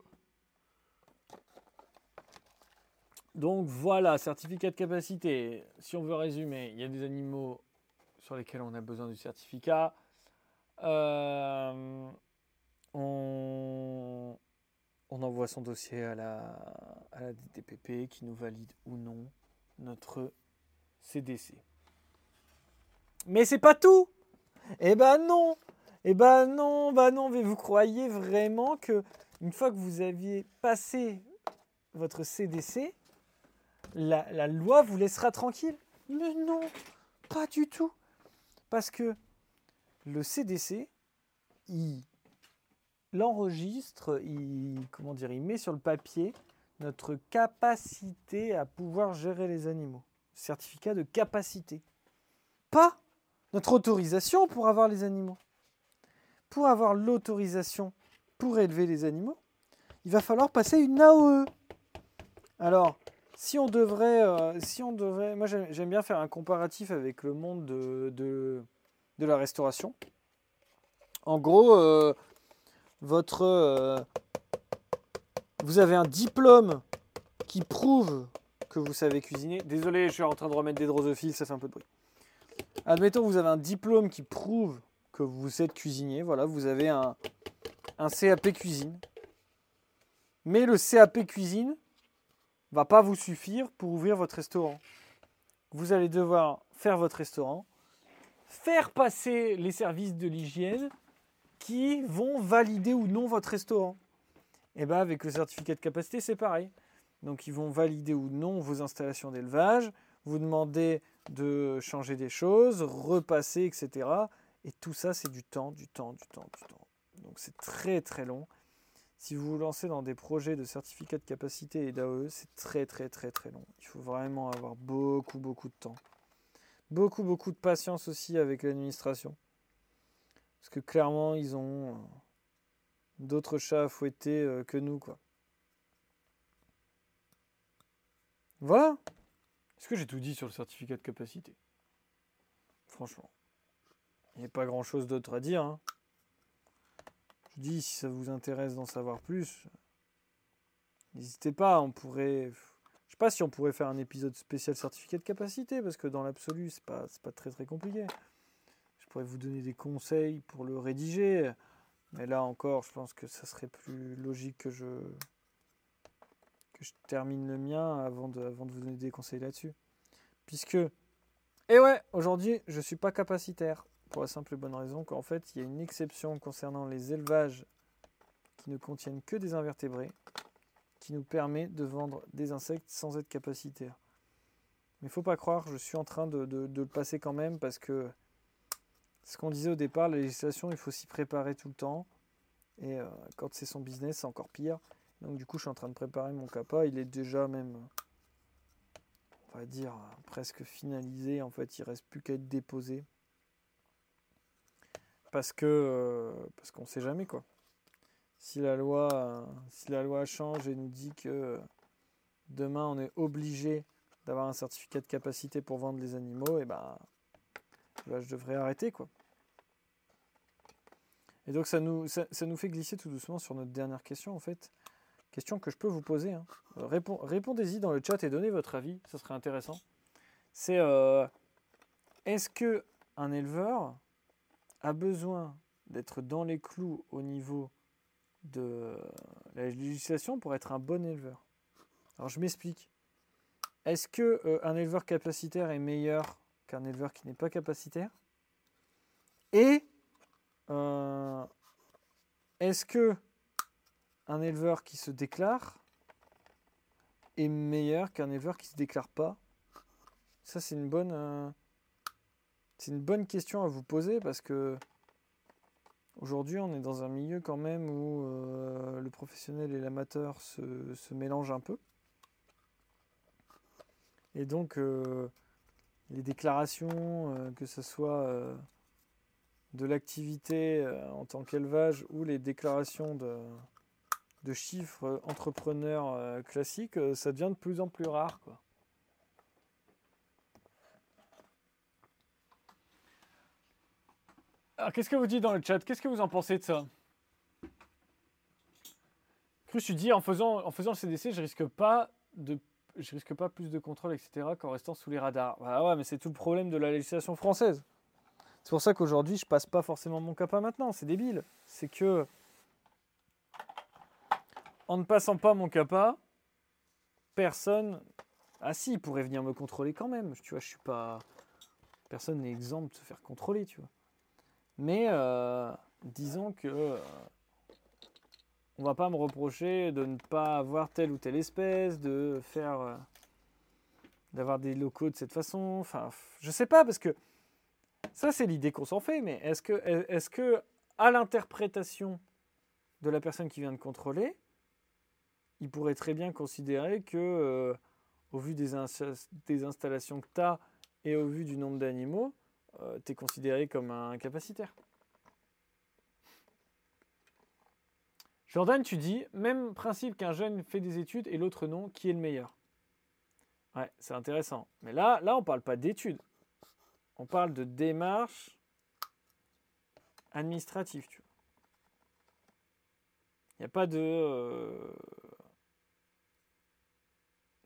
Donc voilà, certificat de capacité. Si on veut résumer, il y a des animaux sur lesquels on a besoin du certificat. Euh, on, envoie son dossier à la, DTPP qui nous valide ou non notre CDC. Mais c'est pas tout Eh ben non Eh ben non, bah non, vous croyez vraiment que une fois que vous aviez passé votre CDC, la, loi vous laissera tranquille. Non, pas du tout. Parce que le CDC, il l'enregistre, comment dire, il met sur le papier notre capacité à pouvoir gérer les animaux. Certificat de capacité. Pas notre autorisation pour avoir les animaux. Pour avoir l'autorisation pour élever les animaux, il va falloir passer une AOE. Alors, si on devrait, euh, si on devrait, moi j'aime bien faire un comparatif avec le monde de, de, la restauration. En gros, euh, votre, euh, vous avez un diplôme qui prouve que vous savez cuisiner. Désolé, je suis en train de remettre des drosophiles, ça fait un peu de bruit. Admettons vous avez un diplôme qui prouve que vous êtes cuisinier. Voilà, vous avez un, un CAP cuisine. Mais le CAP cuisine, va pas vous suffire pour ouvrir votre restaurant. Vous allez devoir faire votre restaurant, faire passer les services de l'hygiène qui vont valider ou non votre restaurant. Et eh bien avec le certificat de capacité, c'est pareil. Donc ils vont valider ou non vos installations d'élevage, vous demander de changer des choses, repasser, etc. Et tout ça, c'est du temps, du temps, du temps, du temps. Donc c'est très très long. Si vous vous lancez dans des projets de certificat de capacité et d'AOE, c'est très très très très long. Il faut vraiment avoir beaucoup beaucoup de temps. Beaucoup beaucoup de patience aussi avec l'administration. Parce que clairement, ils ont euh, d'autres chats à fouetter euh, que nous, quoi. Voilà. Est-ce que j'ai tout dit sur le certificat de capacité? Franchement. Il n'y a pas grand-chose d'autre à dire. Hein dis, si ça vous intéresse d'en savoir plus, n'hésitez pas, on pourrait... Je sais pas si on pourrait faire un épisode spécial certificat de capacité, parce que dans l'absolu, c'est pas, pas très très compliqué. Je pourrais vous donner des conseils pour le rédiger, mais là encore, je pense que ça serait plus logique que je, que je termine le mien avant de, avant de vous donner des conseils là-dessus. Puisque, et eh ouais, aujourd'hui, je suis pas capacitaire. Pour la simple et bonne raison qu'en fait, il y a une exception concernant les élevages qui ne contiennent que des invertébrés, qui nous permet de vendre des insectes sans être capacitaire. Mais ne faut pas croire, je suis en train de, le passer quand même parce que ce qu'on disait au départ, la législation, il faut s'y préparer tout le temps. Et euh, quand c'est son business, c'est encore pire. Donc du coup, je suis en train de préparer mon CAPA. Il est déjà même, on va dire, presque finalisé. En fait, il reste plus qu'à être déposé parce que euh, parce qu'on sait jamais quoi. Si la loi si la loi change et nous dit que demain on est obligé d'avoir un certificat de capacité pour vendre les animaux, et eh ben je devrais arrêter quoi. Et donc ça nous ça, nous fait glisser tout doucement sur notre dernière question en fait, Question que je peux vous poser. Hein. Euh, répondez-y dans le chat et donnez votre avis, ça serait intéressant. C'est euh, est-ce que un éleveur a besoin d'être dans les clous au niveau de la législation pour être un bon éleveur. Alors je m'explique. Est-ce que euh, un éleveur capacitaire est meilleur qu'un éleveur qui n'est pas capacitaire? Et est-ce que un éleveur qui se déclare est meilleur qu'un éleveur qui se déclare pas? Ça, c'est une bonne, euh, c'est une bonne question à vous poser parce que aujourd'hui, on est dans un milieu quand même où euh, le professionnel et l'amateur se, se, mélangent un peu. Et donc, euh, les déclarations, que ce soit de l'activité en tant qu'élevage ou les déclarations de, chiffres euh, entrepreneurs euh, classiques, euh, ça devient de plus en plus rare. Quoi. Alors, qu'est-ce que vous dites dans le chat? Qu'est-ce que vous en pensez de ça? Cru, tu dis en faisant, en faisant le CDC, je risque pas de je risque pas plus de contrôle, etc., qu'en restant sous les radars. Bah ouais, mais c'est tout le problème de la législation française. C'est pour ça qu'aujourd'hui, je passe pas forcément mon CAPA maintenant. C'est débile. C'est que en ne passant pas mon CAPA, personne. Ah si, il pourrait venir me contrôler quand même. Tu vois, je suis pas. Personne n'est exempt de se faire contrôler, tu vois. Mais euh, disons que euh, on va pas me reprocher de ne pas avoir telle ou telle espèce, de faire, euh, d'avoir des locaux de cette façon. Enfin, je sais pas parce que ça c'est l'idée qu'on s'en fait. Mais est-ce que, est-ce que à l'interprétation de la personne qui vient de contrôler, il pourrait très bien considérer que, euh, au vu des, installations que tu as et au vu du nombre d'animaux, euh, tu es considéré comme un capacitaire. Jordan, tu dis, même principe qu'un jeune fait des études et l'autre non, qui est le meilleur? Ouais, c'est intéressant. Mais là, là on ne parle pas d'études. On parle de démarche administrative. Il n'y a pas de... Euh,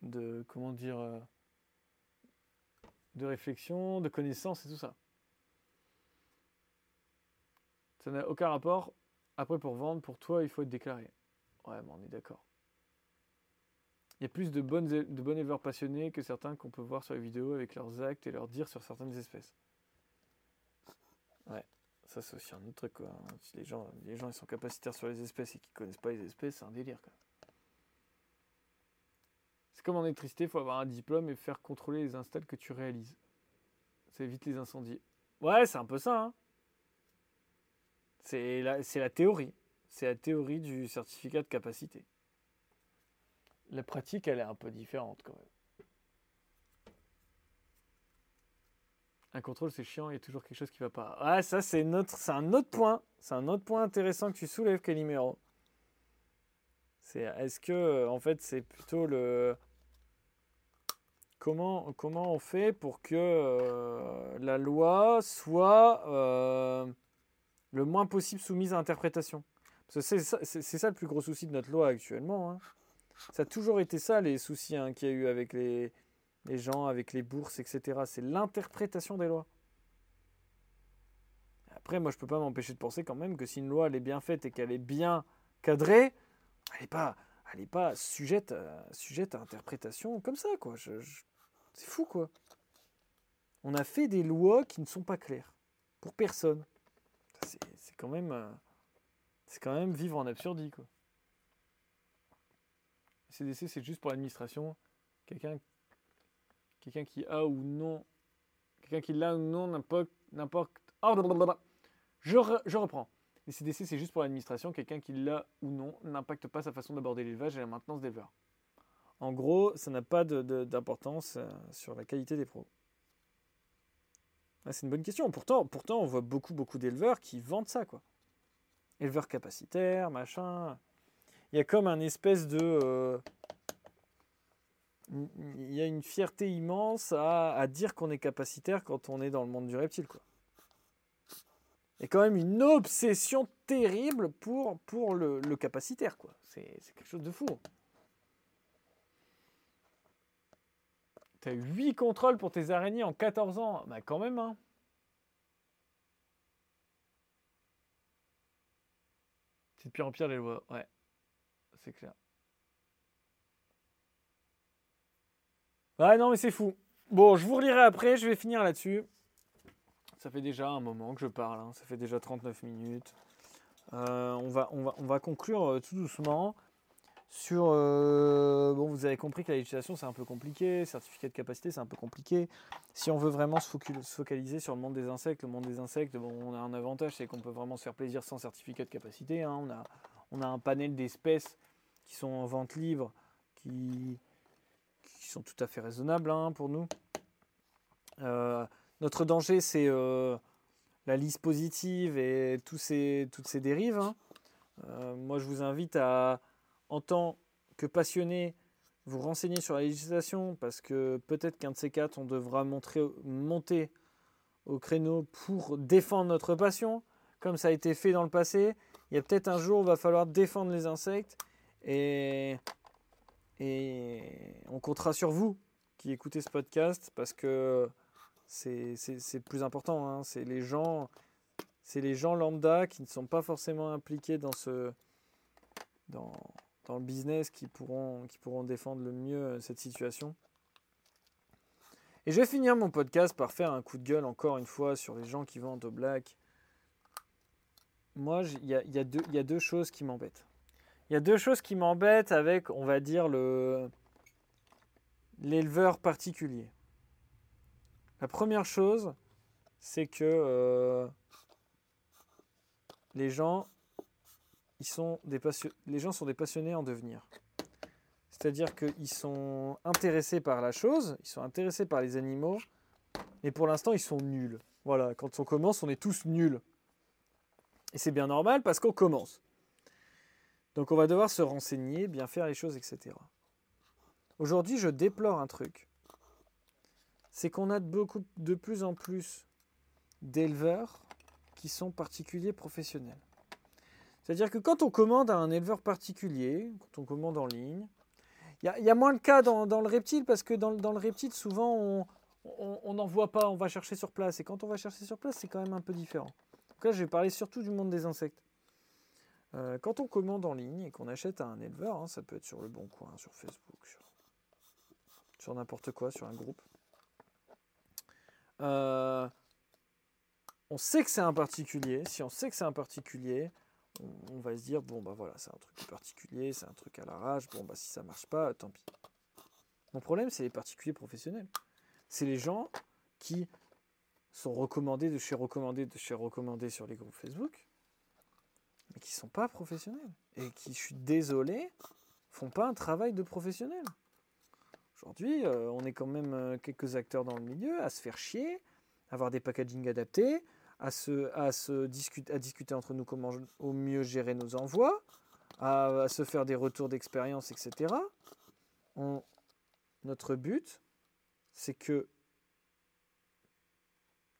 de comment dire euh, de réflexion, de connaissance et tout ça. Ça n'a aucun rapport. Après, pour vendre, pour toi, il faut être déclaré. Ouais, mais on est d'accord. Il y a plus de, bonnes, de bons éleveurs passionnés que certains qu'on peut voir sur les vidéos avec leurs actes et leurs dires sur certaines espèces. Ouais, ça c'est aussi un autre truc. Quoi. Si les gens, les gens ils sont capacitaires sur les espèces et qu'ils connaissent pas les espèces, c'est un délire. Quoi. Comme en électricité, il faut avoir un diplôme et faire contrôler les installs que tu réalises. Ça évite les incendies. Ouais, c'est un peu ça. Hein. c'est la, théorie. C'est la théorie du certificat de capacité. La pratique, elle est un peu différente quand même. Un contrôle, c'est chiant, il y a toujours quelque chose qui ne va pas. Ouais, ça, c'est un autre point. C'est un autre point intéressant que tu soulèves, Calimero. C'est, est-ce que, en fait, c'est plutôt le, comment, comment on fait pour que euh, la loi soit euh, le moins possible soumise à interprétation? C'est ça, le plus gros souci de notre loi actuellement. Hein. Ça a toujours été ça, les soucis hein, qu'il y a eu avec les, les gens, avec les bourses, etc. C'est l'interprétation des lois. Après, moi, je ne peux pas m'empêcher de penser quand même que si une loi elle est bien faite et qu'elle est bien cadrée, elle n'est pas, elle pas sujette, à, sujette à interprétation comme ça. quoi. C'est fou, quoi. On a fait des lois qui ne sont pas claires. Pour personne. C'est quand même. Euh, c'est quand même vivre en absurdie, quoi. CDC, c'est juste pour l'administration. Quelqu'un qui a ou non. Quelqu'un qui l'a ou non, n'importe. oh, je, je reprends. Les CDC, c'est juste pour l'administration. Quelqu'un qui l'a ou non n'impacte pas sa façon d'aborder l'élevage et la maintenance d'éleveurs. En gros, ça n'a pas d'importance euh, sur la qualité des pros. Ah, c'est une bonne question. Pourtant, on voit beaucoup, beaucoup d'éleveurs qui vendent ça. Éleveurs capacitaires, machin. Il y a comme un espèce de... Euh, il y a une fierté immense à, dire qu'on est capacitaire quand on est dans le monde du reptile, quoi. quand même une obsession terrible pour, le, capacitaire. quoi. C'est quelque chose de fou. T'as 8 contrôles pour tes araignées en 14 ans. Bah quand même, hein. C'est pire en pire les lois. Ouais, c'est clair. Ouais, non, mais c'est fou. Bon, je vous relirai après, je vais finir là-dessus. Ça fait déjà un moment que je parle, hein. ça fait déjà 39 minutes. Euh, on, va, on, va, on va conclure euh, tout doucement sur... Euh, bon, vous avez compris que la législation, c'est un peu compliqué, certificat de capacité, c'est un peu compliqué. Si on veut vraiment se, focaliser sur le monde des insectes, le monde des insectes, bon, on a un avantage, c'est qu'on peut vraiment se faire plaisir sans certificat de capacité. Hein. On, a, on a un panel d'espèces qui sont en vente libre, qui, sont tout à fait raisonnables hein, pour nous. Notre danger, c'est euh, la liste positive et tous ces, toutes ces dérives. Hein. Euh, moi, je vous invite à, en tant que passionné, vous renseigner sur la législation parce que peut-être qu'un de ces quatre, on devra monter au créneau pour défendre notre passion, comme ça a été fait dans le passé. Il y a peut-être un jour où il va falloir défendre les insectes et, on comptera sur vous qui écoutez ce podcast parce que c'est plus important. Hein. C'est les gens, c'est les gens lambda qui ne sont pas forcément impliqués dans ce, dans le business qui pourront, qui pourront défendre le mieux euh, cette situation. Et je vais finir mon podcast par faire un coup de gueule encore une fois sur les gens qui vendent au black. Moi, il y a, y, a y a, deux choses qui m'embêtent. Il y a deux choses qui m'embêtent avec, on va dire, le l'éleveur particulier. La première chose, c'est que euh, les gens, les gens sont des passionnés en devenir. C'est-à-dire qu'ils sont intéressés par la chose, ils sont intéressés par les animaux, mais pour l'instant, ils sont nuls. Voilà, quand on commence, on est tous nuls. Et c'est bien normal parce qu'on commence. Donc on va devoir se renseigner, bien faire les choses, etc. Aujourd'hui, je déplore un truc c'est qu'on a beaucoup, de plus en plus d'éleveurs qui sont particuliers professionnels. C'est-à-dire que quand on commande à un éleveur particulier, quand on commande en ligne, il y, a moins de cas dans, le reptile parce que dans, le reptile, souvent, on n'en voit pas, on va chercher sur place. Et quand on va chercher sur place, c'est quand même un peu différent. Donc là, je vais parler surtout du monde des insectes. Euh, quand on commande en ligne et qu'on achète à un éleveur, hein, ça peut être sur le Bon Coin, sur Facebook, sur n'importe quoi, sur un groupe. Euh, on sait que c'est un particulier. Si on sait que c'est un particulier, on, va se dire bon bah voilà, c'est un truc particulier, c'est un truc à l'arrache. Bon bah si ça marche pas, tant pis. Mon problème, c'est les particuliers professionnels. C'est les gens qui sont recommandés de chez recommandés de chez recommandés sur les groupes Facebook, mais qui sont pas professionnels et qui, je suis désolé, font pas un travail de professionnel. Aujourd'hui, euh, on est quand même euh, quelques acteurs dans le milieu à se faire chier, avoir des packaging adaptés, à, se, discuter entre nous comment au mieux gérer nos envois, à, se faire des retours d'expérience, etc. notre but, c'est que...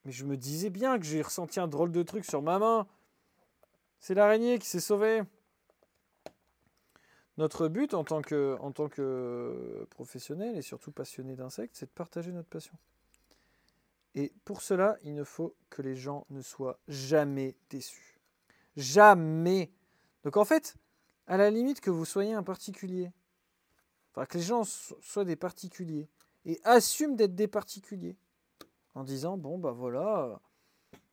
Mais je me disais bien que j'ai ressenti un drôle de truc sur ma main. C'est l'araignée qui s'est sauvée. Notre but en tant que, en tant que professionnel et surtout passionné d'insectes, c'est de partager notre passion. Et pour cela, il ne faut que les gens ne soient jamais déçus. Jamais. Donc en fait, à la limite que vous soyez un particulier, enfin que les gens soient des particuliers et assument d'être des particuliers, en disant bon bah voilà,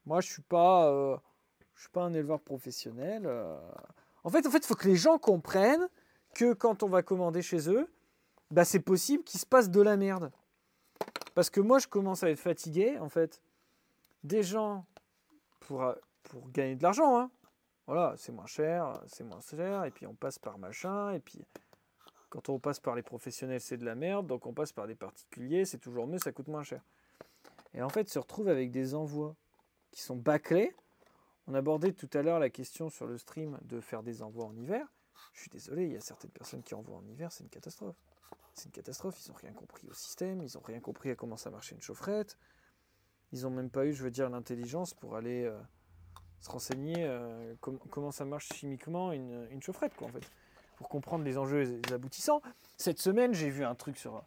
moi je suis pas, euh, suis pas un éleveur professionnel. Euh. En fait, en fait, faut que les gens comprennent que quand on va commander chez eux, bah c'est possible qu'il se passe de la merde. Parce que moi, je commence à être fatigué, en fait. Des gens, pour, pour gagner de l'argent, hein. voilà, c'est moins cher, c'est moins cher, et puis on passe par machin, et puis quand on passe par les professionnels, c'est de la merde, donc on passe par des particuliers, c'est toujours mieux, ça coûte moins cher. Et en fait, se retrouve avec des envois qui sont bâclés. On abordait tout à l'heure la question sur le stream de faire des envois en hiver. Je suis désolé, il y a certaines personnes qui envoient en hiver, c'est une catastrophe. C'est une catastrophe, ils n'ont rien compris au système, ils n'ont rien compris à comment ça marchait une chaufferette. Ils n'ont même pas eu, je veux dire, l'intelligence pour aller, euh, se renseigner euh, comment ça marche chimiquement une, une, chaufferette, quoi, en fait, pour comprendre les enjeux et les aboutissants. Cette semaine, j'ai vu un truc sur,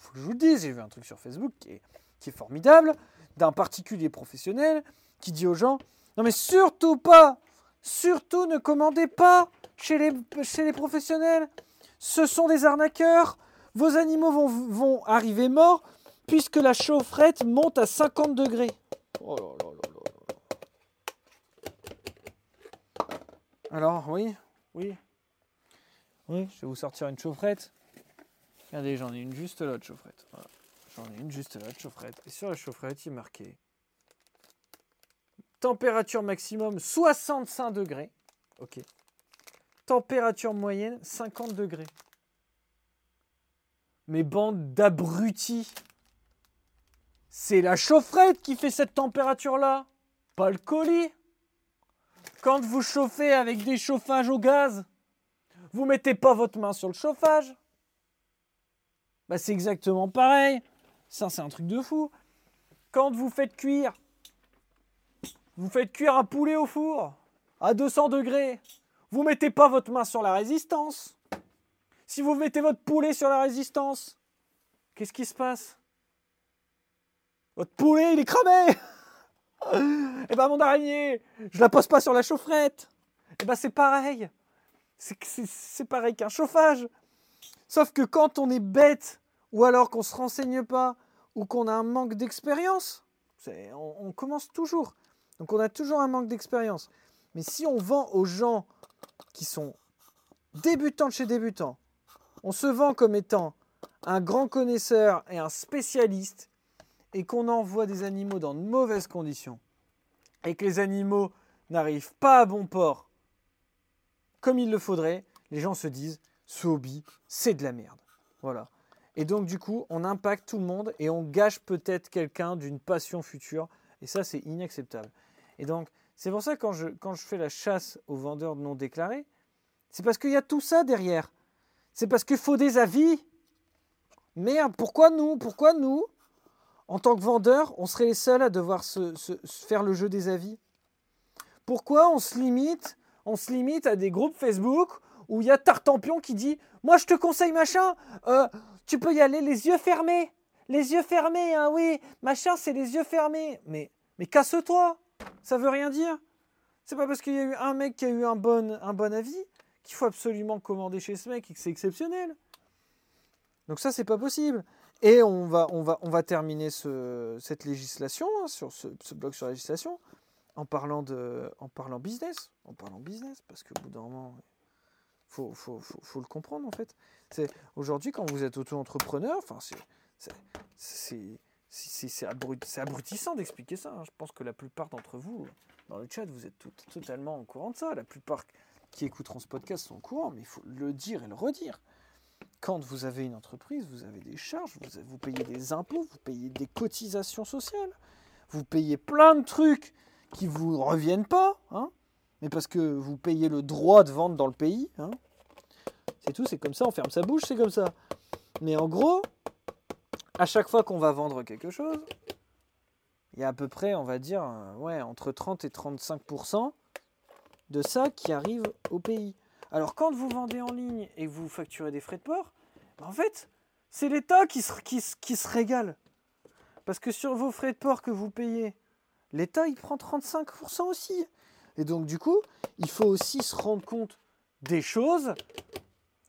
faut que je vous dise, j'ai vu un truc sur Facebook qui est, qui est formidable, d'un particulier professionnel qui dit aux gens, non mais surtout pas, surtout ne commandez pas chez les, chez les professionnels. Ce sont des arnaqueurs. Vos animaux vont, arriver morts puisque la chaufferette monte à 50 degrés. Oh. Alors, oui, oui. Oui, je vais vous sortir une chaufferette. Regardez, j'en ai une juste là de chaufferette. J'en ai une juste là de chaufferette. Et sur la chaufferette, il est marqué température maximum 65 degrés. Ok. Température moyenne 50 degrés. Mais bande d'abrutis. C'est la chaufferette qui fait cette température-là, pas le colis. Quand vous chauffez avec des chauffages au gaz, vous mettez pas votre main sur le chauffage. Bah, c'est exactement pareil. Ça, c'est un truc de fou. Quand vous faites cuire, vous faites cuire un poulet au four à 200 degrés. Vous mettez pas votre main sur la résistance. Si vous mettez votre poulet sur la résistance, qu'est-ce qui se passe? Votre poulet, il est cramé Eh ben mon araignée, je la pose pas sur la chaufferette. Eh ben c'est pareil. C'est pareil qu'un chauffage. Sauf que quand on est bête, ou alors qu'on se renseigne pas, ou qu'on a un manque d'expérience, on, on, commence toujours. Donc on a toujours un manque d'expérience. Mais si on vend aux gens qui sont débutants chez débutants, on se vend comme étant un grand connaisseur et un spécialiste, et qu'on envoie des animaux dans de mauvaises conditions, et que les animaux n'arrivent pas à bon port comme il le faudrait, les gens se disent ce c'est de la merde. Voilà. Et donc, du coup, on impacte tout le monde et on gâche peut-être quelqu'un d'une passion future. Et ça, c'est inacceptable. Et donc, c'est pour ça que quand je, fais la chasse aux vendeurs non déclarés, c'est parce qu'il y a tout ça derrière. C'est parce qu'il faut des avis. Merde, pourquoi nous Pourquoi nous, en tant que vendeurs, on serait les seuls à devoir se, faire le jeu des avis? Pourquoi on se limite à des groupes Facebook où il y a Tartampion qui dit Moi je te conseille machin, euh, tu peux y aller les yeux fermés. Les yeux fermés, hein, oui, machin c'est les yeux fermés. Mais casse-toi, ça veut rien dire. C'est pas parce qu'il y a eu un mec qui a eu un bon, un bon avis qu'il faut absolument commander chez ce mec et que c'est exceptionnel. Donc ça c'est pas possible. Et on va, on va, on va terminer ce, cette législation, hein, sur ce, ce bloc sur la législation, en parlant, de, en parlant business, en parlant business, parce qu'au bout d'un moment, il faut, faut, faut, faut, le comprendre en fait. Aujourd'hui quand vous êtes auto-entrepreneur, enfin c'est abrutissant d'expliquer ça. Hein. Je pense que la plupart d'entre vous, dans le chat, vous êtes totalement au courant de ça. La plupart qui écouteront ce podcast sont au courant, mais il faut le dire et le redire. Quand vous avez une entreprise, vous avez des charges, vous, vous payez des impôts, vous payez des cotisations sociales, vous payez plein de trucs qui vous reviennent pas, hein, mais parce que vous payez le droit de vendre dans le pays. Hein. C'est tout, c'est comme ça, on ferme sa bouche, c'est comme ça. Mais en gros, à chaque fois qu'on va vendre quelque chose, il y a à peu près, on va dire, euh, ouais, entre 30 et 35% de ça qui arrive au pays. Alors quand vous vendez en ligne et vous facturez des frais de port, ben, en fait, c'est l'État qui se, qui, qui se régale. Parce que sur vos frais de port que vous payez, l'État, il prend 35% aussi. Et donc, du coup, il faut aussi se rendre compte des choses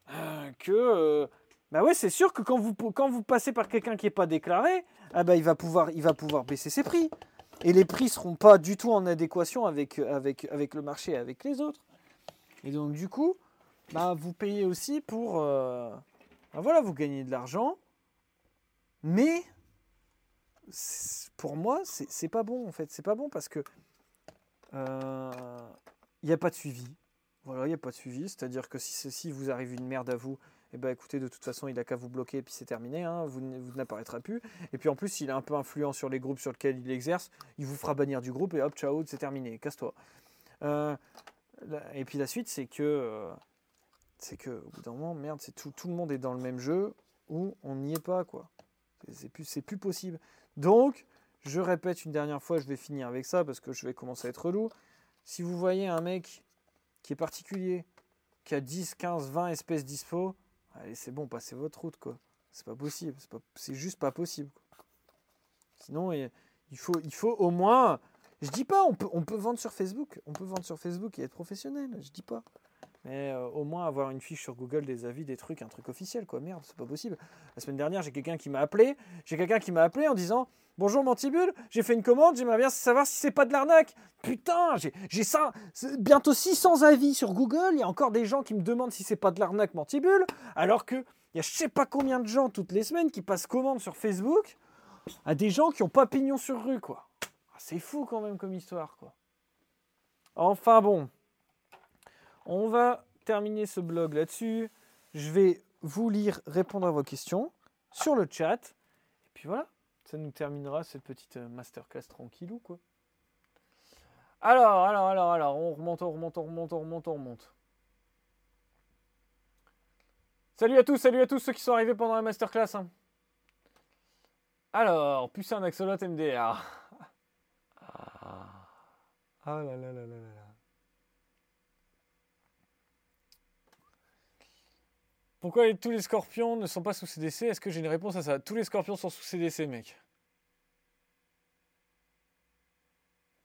euh, que... Euh, bah ouais, c'est sûr que quand vous, quand vous passez par quelqu'un qui n'est pas déclaré, ah bah, il, va pouvoir, il va pouvoir baisser ses prix. Et les prix ne seront pas du tout en adéquation avec, avec, avec le marché et avec les autres. Et donc, du coup, bah, vous payez aussi pour... Euh, bah voilà, vous gagnez de l'argent, mais pour moi, c'est pas bon en fait. C'est pas bon parce que il euh, n'y a pas de suivi. Voilà, il n'y a pas de suivi. C'est-à-dire que si ceci vous arrive une merde à vous, eh ben écoutez, de toute façon, il n'a qu'à vous bloquer et puis c'est terminé. Hein, vous, vous n'apparaîtra plus. Et puis en plus, s'il est un peu influent sur les groupes sur lesquels il exerce, il vous fera bannir du groupe et hop, ciao, c'est terminé, casse-toi. Euh, et puis la suite, c'est que, euh, c'est que au bout d'un moment, merde, c'est tout, tout le monde est dans le même jeu où on n'y est pas, quoi. C'est plus, plus possible. Donc, je répète une dernière fois, je vais finir avec ça parce que je vais commencer à être relou. si vous voyez un mec qui est particulier, qui a 10, 15, 20 espèces dispo, allez, c'est bon, passez votre route, quoi. C'est pas possible, c'est juste pas possible. Sinon, il faut, il faut au moins. Je dis pas, on peut, on peut vendre sur Facebook, on peut vendre sur Facebook et être professionnel, je dis pas. Mais euh, au moins avoir une fiche sur Google, des avis, des trucs, un truc officiel, quoi. Merde, c'est pas possible. La semaine dernière, j'ai quelqu'un qui m'a appelé. J'ai quelqu'un qui m'a appelé en disant Bonjour Mantibule, j'ai fait une commande, j'aimerais bien savoir si c'est pas de l'arnaque. Putain, j'ai ça, bientôt 600 avis sur Google. Il y a encore des gens qui me demandent si c'est pas de l'arnaque Mantibule. Alors que il y a je sais pas combien de gens toutes les semaines qui passent commande sur Facebook à des gens qui ont pas pignon sur rue, quoi. Ah, c'est fou quand même comme histoire, quoi. Enfin bon. On va terminer ce blog là-dessus. Je vais vous lire, répondre à vos questions sur le chat. Et puis voilà, ça nous terminera cette petite euh, masterclass tranquillou, quoi. Alors, alors, alors, alors, on remonte, on remonte, on remonte, on remonte, on remonte. Salut à tous, salut à tous ceux qui sont arrivés pendant la masterclass. Hein. Alors, un axolot MDR. Ah. ah là là là là là. Pourquoi tous les scorpions ne sont pas sous CDC Est-ce que j'ai une réponse à ça? Tous les scorpions sont sous CDC, mec.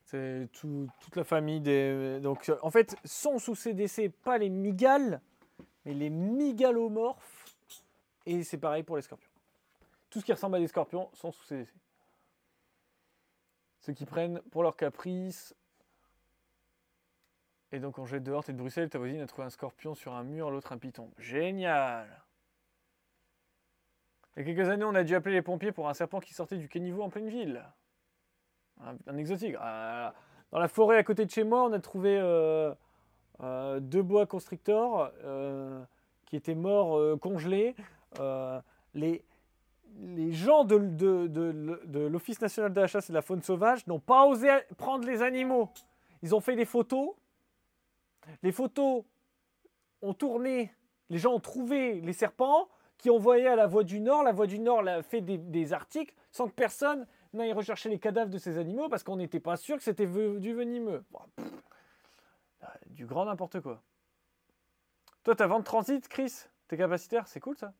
C'est toute la famille des. Donc, en fait, sont sous CDC, pas les migales, mais les migalomorphes. Et c'est pareil pour les scorpions. Tout ce qui ressemble à des scorpions sont sous CDC. Ceux qui prennent pour leur caprice et donc on jette dehors, t'es de Bruxelles, ta voisine a trouvé un scorpion sur un mur, l'autre un python. Génial Il y a quelques années, on a dû appeler les pompiers pour un serpent qui sortait du caniveau en pleine ville. Un, exotique. Ah, dans la forêt à côté de chez moi, on a trouvé euh, euh, deux bois constrictors euh, qui étaient morts congelés. les, gens de, de l'Office national de la chasse et de la faune sauvage n'ont pas osé prendre les animaux. Ils ont fait des photos les photos ont tourné, les gens ont trouvé les serpents qui ont envoyé à la Voix du Nord. La Voix du Nord a fait des, articles sans que personne n'aille rechercher les cadavres de ces animaux parce qu'on n'était pas sûr que c'était du venimeux. du grand n'importe quoi. Toi, ta vente transit, Chris? T'es capacitaire? C'est cool ça?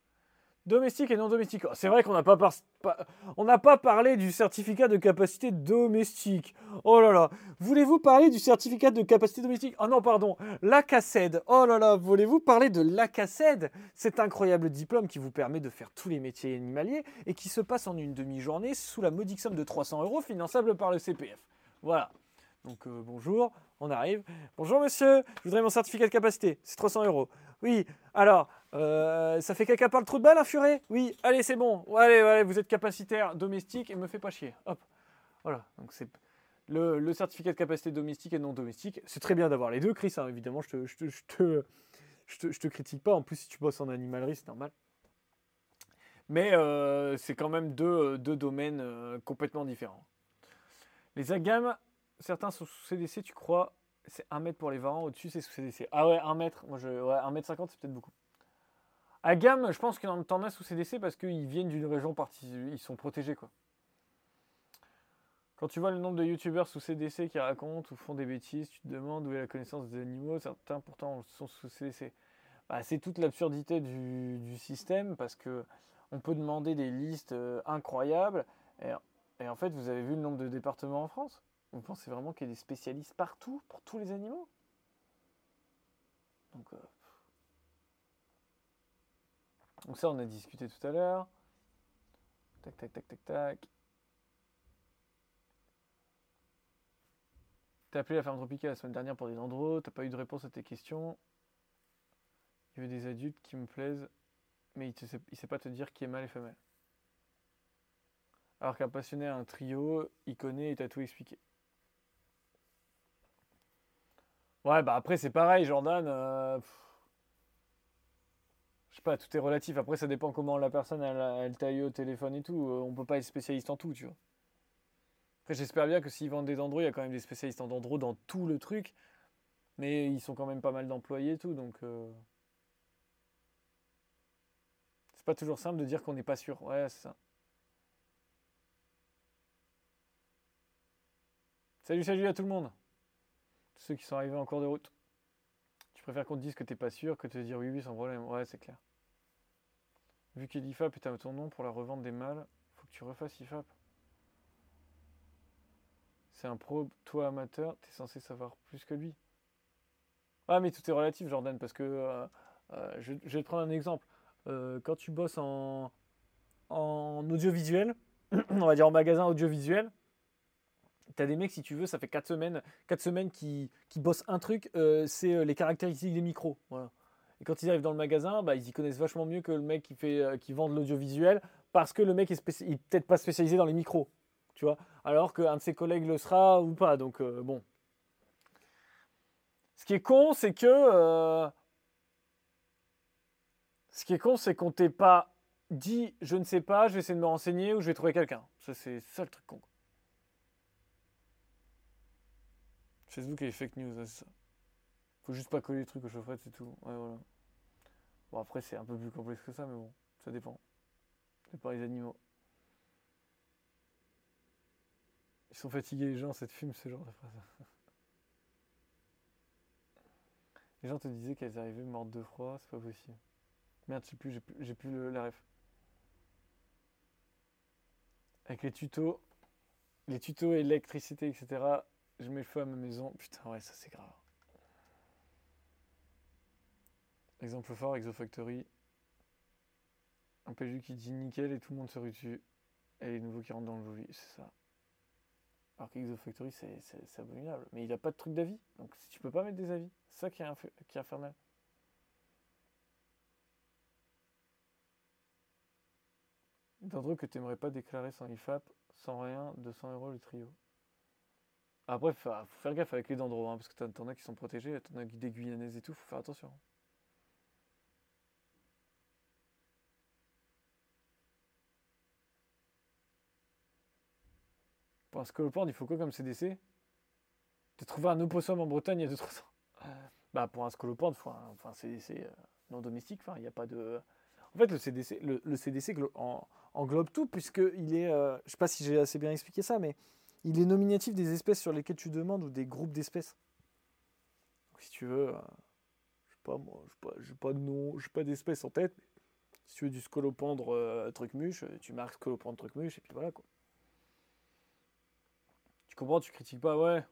Domestique et non domestique. Oh, c'est vrai qu'on n'a pas, pas parlé du certificat de capacité domestique. Oh là là. Voulez-vous parler du certificat de capacité domestique? Oh non, pardon. L'ACACED. Oh là là. Voulez-vous parler de l'ACACED Cet incroyable diplôme qui vous permet de faire tous les métiers animaliers et qui se passe en une demi-journée sous la modique somme de 300 euros finançable par le CPF. Voilà. Donc euh, bonjour, on arrive. Bonjour monsieur, je voudrais mon certificat de capacité. C'est 300 euros. Oui, alors, euh, ça fait caca par le trou de balle, un furet? Oui, allez, c'est bon. Allez, allez, vous êtes capacitaire domestique et me fait pas chier. Hop. Voilà. Donc, c'est le, certificat de capacité domestique et non domestique. C'est très bien d'avoir les deux, Chris. Hein, évidemment, je te, te, critique pas. En plus, si tu bosses en animalerie, c'est normal. Mais euh, c'est quand même deux, domaines complètement différents. Les agames, certains sont sous CDC, tu crois C'est 1 mètre pour les varans, au-dessus c'est sous CDC. Ah ouais, 1 mètre, moi je, ouais, 1 mètre 50 c'est peut-être beaucoup. À gamme, je pense qu'il en a sous CDC parce qu'ils viennent d'une région partie, ils sont protégés quoi. Quand tu vois le nombre de youtubeurs sous CDC qui racontent ou font des bêtises, tu te demandes où est la connaissance des animaux. Certains pourtant sont sous CDC. Bah, c'est toute l'absurdité du, système parce que on peut demander des listes euh, incroyables et, en fait vous avez vu le nombre de départements en France? Vous pensez vraiment qu'il y a des spécialistes partout pour tous les animaux Donc euh, donc ça, on a discuté tout à l'heure. Tac, tac, tac, tac, tac. T'as appelé la ferme tropicale la semaine dernière pour des tu t'as pas eu de réponse à tes questions. Il avait des adultes qui me plaisent, mais il ne sait, sait pas te dire qui est mâle et femelle. Alors qu'un passionné a un trio, il connaît et t'a tout expliqué. Ouais, bah après c'est pareil, Jordan. Euh, je sais pas, tout est relatif. Après, ça dépend comment la personne elle, taille au téléphone et tout. Euh, on peut pas être spécialiste en tout, tu vois. Après, j'espère bien que s'ils vendent des Android, il y a quand même des spécialistes en Android dans tout le truc. Mais ils sont quand même pas mal d'employés et tout, donc. Euh, c'est pas toujours simple de dire qu'on n'est pas sûr. Ouais, c'est ça. Salut, salut à tout le monde. Ceux qui sont arrivés en cours de route. Tu préfères qu'on te dise que t'es pas sûr que te dire oui, oui, sans problème. Ouais, c'est clair. Vu qu'Elifap est à ton nom pour la revente des mâles, faut que tu refasses IFAP. C'est un pro, toi amateur, t'es censé savoir plus que lui. Ah, mais tout est relatif, Jordan, parce que euh, euh, je, vais te prendre un exemple. Euh, quand tu bosses en, en audiovisuel, on va dire en magasin audiovisuel, tu as des mecs, si tu veux, ça fait 4 semaines, 4 semaines qui, qui bossent un truc, c'est les caractéristiques des micros. Et quand ils arrivent dans le magasin, bah, ils y connaissent vachement mieux que le mec qui, qui vend de l'audiovisuel, parce que le mec est, peut-être pas spécialisé dans les micros. Tu vois Alors qu'un de ses collègues le sera ou pas. Donc, bon, ce qui est con, c'est que. Euh, ce qui est con, c'est qu'on t'ait pas dit je ne sais pas, je vais essayer de me renseigner ou je vais trouver quelqu'un. Ça, c'est ça truc con. Facebook et fake news, c'est ça. Faut juste pas coller les trucs au chaufferette, c'est tout. Ouais, voilà. Bon, après, c'est un peu plus complexe que ça, mais bon, ça dépend. C'est pas les animaux. Ils sont fatigués, les gens, cette fume, ce genre de phrase. Les gens te disaient qu'elles arrivaient mortes de froid, c'est pas possible. Merde, je sais plus, j'ai plus, le, la ref. Avec les tutos, les tutos électricité, etc., je mets le feu à ma maison. Putain, ouais, ça c'est grave. Exemple fort, Exofactory. Un PJ qui dit nickel et tout le monde se rue dessus. Et les nouveaux qui rentrent dans le joli, c'est ça. Alors qu'Exofactory, c'est abominable. Mais il n'a pas de truc d'avis. Donc tu peux pas mettre des avis. C'est ça qui est, qui est infernal. D'endroits que tu n'aimerais pas déclarer sans IFAP, sans rien, 200 euros le trio. Après, il faut faire gaffe avec les dendros, hein, parce que t'en as qui sont protégés, t'en as des guyanaises et tout, faut faire attention. Pour un scolopendre, il faut quoi comme CDC Tu as trouvé un opossum en Bretagne il y a 2-3 ans. Bah, pour un scolopendre, il faut un, CDC euh, non domestique. Enfin, il n'y a pas de. En fait, le CDC, le, englobe tout, puisqu'il est. Euh, je sais pas si j'ai assez bien expliqué ça, mais il est nominatif des espèces sur lesquelles tu demandes ou des groupes d'espèces. Si tu veux, euh, je sais pas moi, je n'ai pas, de nom, je pas d'espèce en tête. si tu veux du scolopendre truc muche, tu marques scolopendre truc muche et puis voilà quoi. Tu comprends, tu critiques pas, ouais.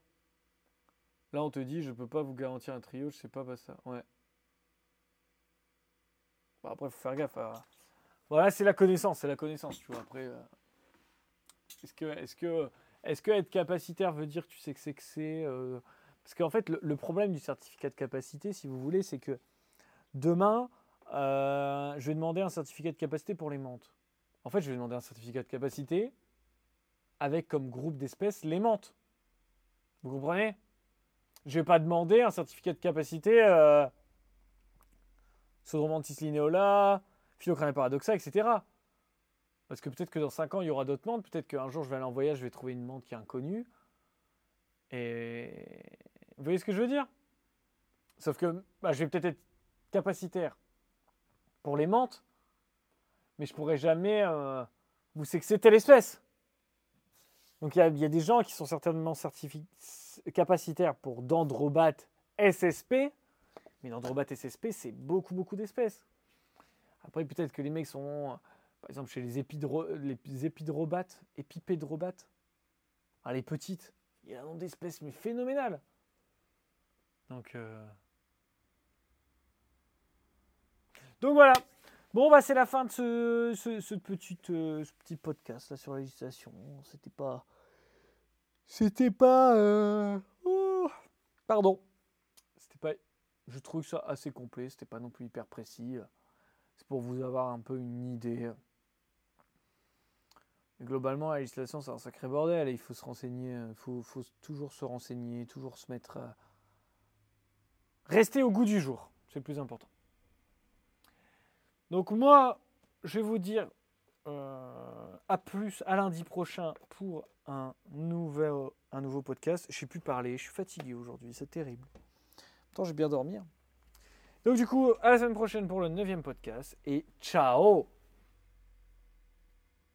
Là, on te dit, je peux pas vous garantir un trio, je sais pas, pas ça. Ouais. Bon, après, faut faire gaffe. Voilà, c'est la connaissance, c'est la connaissance, tu vois. Après, euh, est-ce que, est-ce que, est-ce que être capacitaire veut dire que tu sais que c'est que c'est euh, Parce qu'en fait, le, problème du certificat de capacité, si vous voulez, c'est que demain, euh, je vais demander un certificat de capacité pour les menthes. En fait, je vais demander un certificat de capacité avec comme groupe d'espèces les menthes. Vous comprenez? Je vais pas demander un certificat de capacité euh, Sodromantis lineola, paradoxa, etc. Parce que peut-être que dans 5 ans, il y aura d'autres menthes. Peut-être qu'un jour, je vais aller en voyage, je vais trouver une menthe qui est inconnue. Et vous voyez ce que je veux dire? Sauf que bah, je vais peut-être être capacitaire pour les menthes, mais je pourrais jamais euh, vous sexer telle espèce. Donc il y, a des gens qui sont certainement capacitaires pour Dendrobat SSP, mais Dendrobat SSP, c'est beaucoup, beaucoup d'espèces. Après, peut-être que les mecs sont, par exemple, chez les, épidro les épidrobates, épipédrobates, ah, les petites, il y a un nombre d'espèces mais phénoménal. Donc, euh, voilà. Bon, bah, c'est la fin de ce, petit, euh, ce petit podcast là, sur la législation. C'était pas c'était pas. Euh, oh, pardon. C'était pas. Je trouve ça assez complet. C'était pas non plus hyper précis. C'est pour vous avoir un peu une idée. Globalement, la législation, c'est un sacré bordel. Il faut se renseigner. Il faut, faut, toujours se renseigner, toujours se mettre. Euh, rester au goût du jour. C'est le plus important. Donc, moi, je vais vous dire euh, à plus à lundi prochain pour un, nouvel, un nouveau podcast. Je ne sais plus parler, je suis fatigué aujourd'hui, c'est terrible. Pourtant, je vais bien dormir. Donc du coup, à la semaine prochaine pour le neuvième podcast et ciao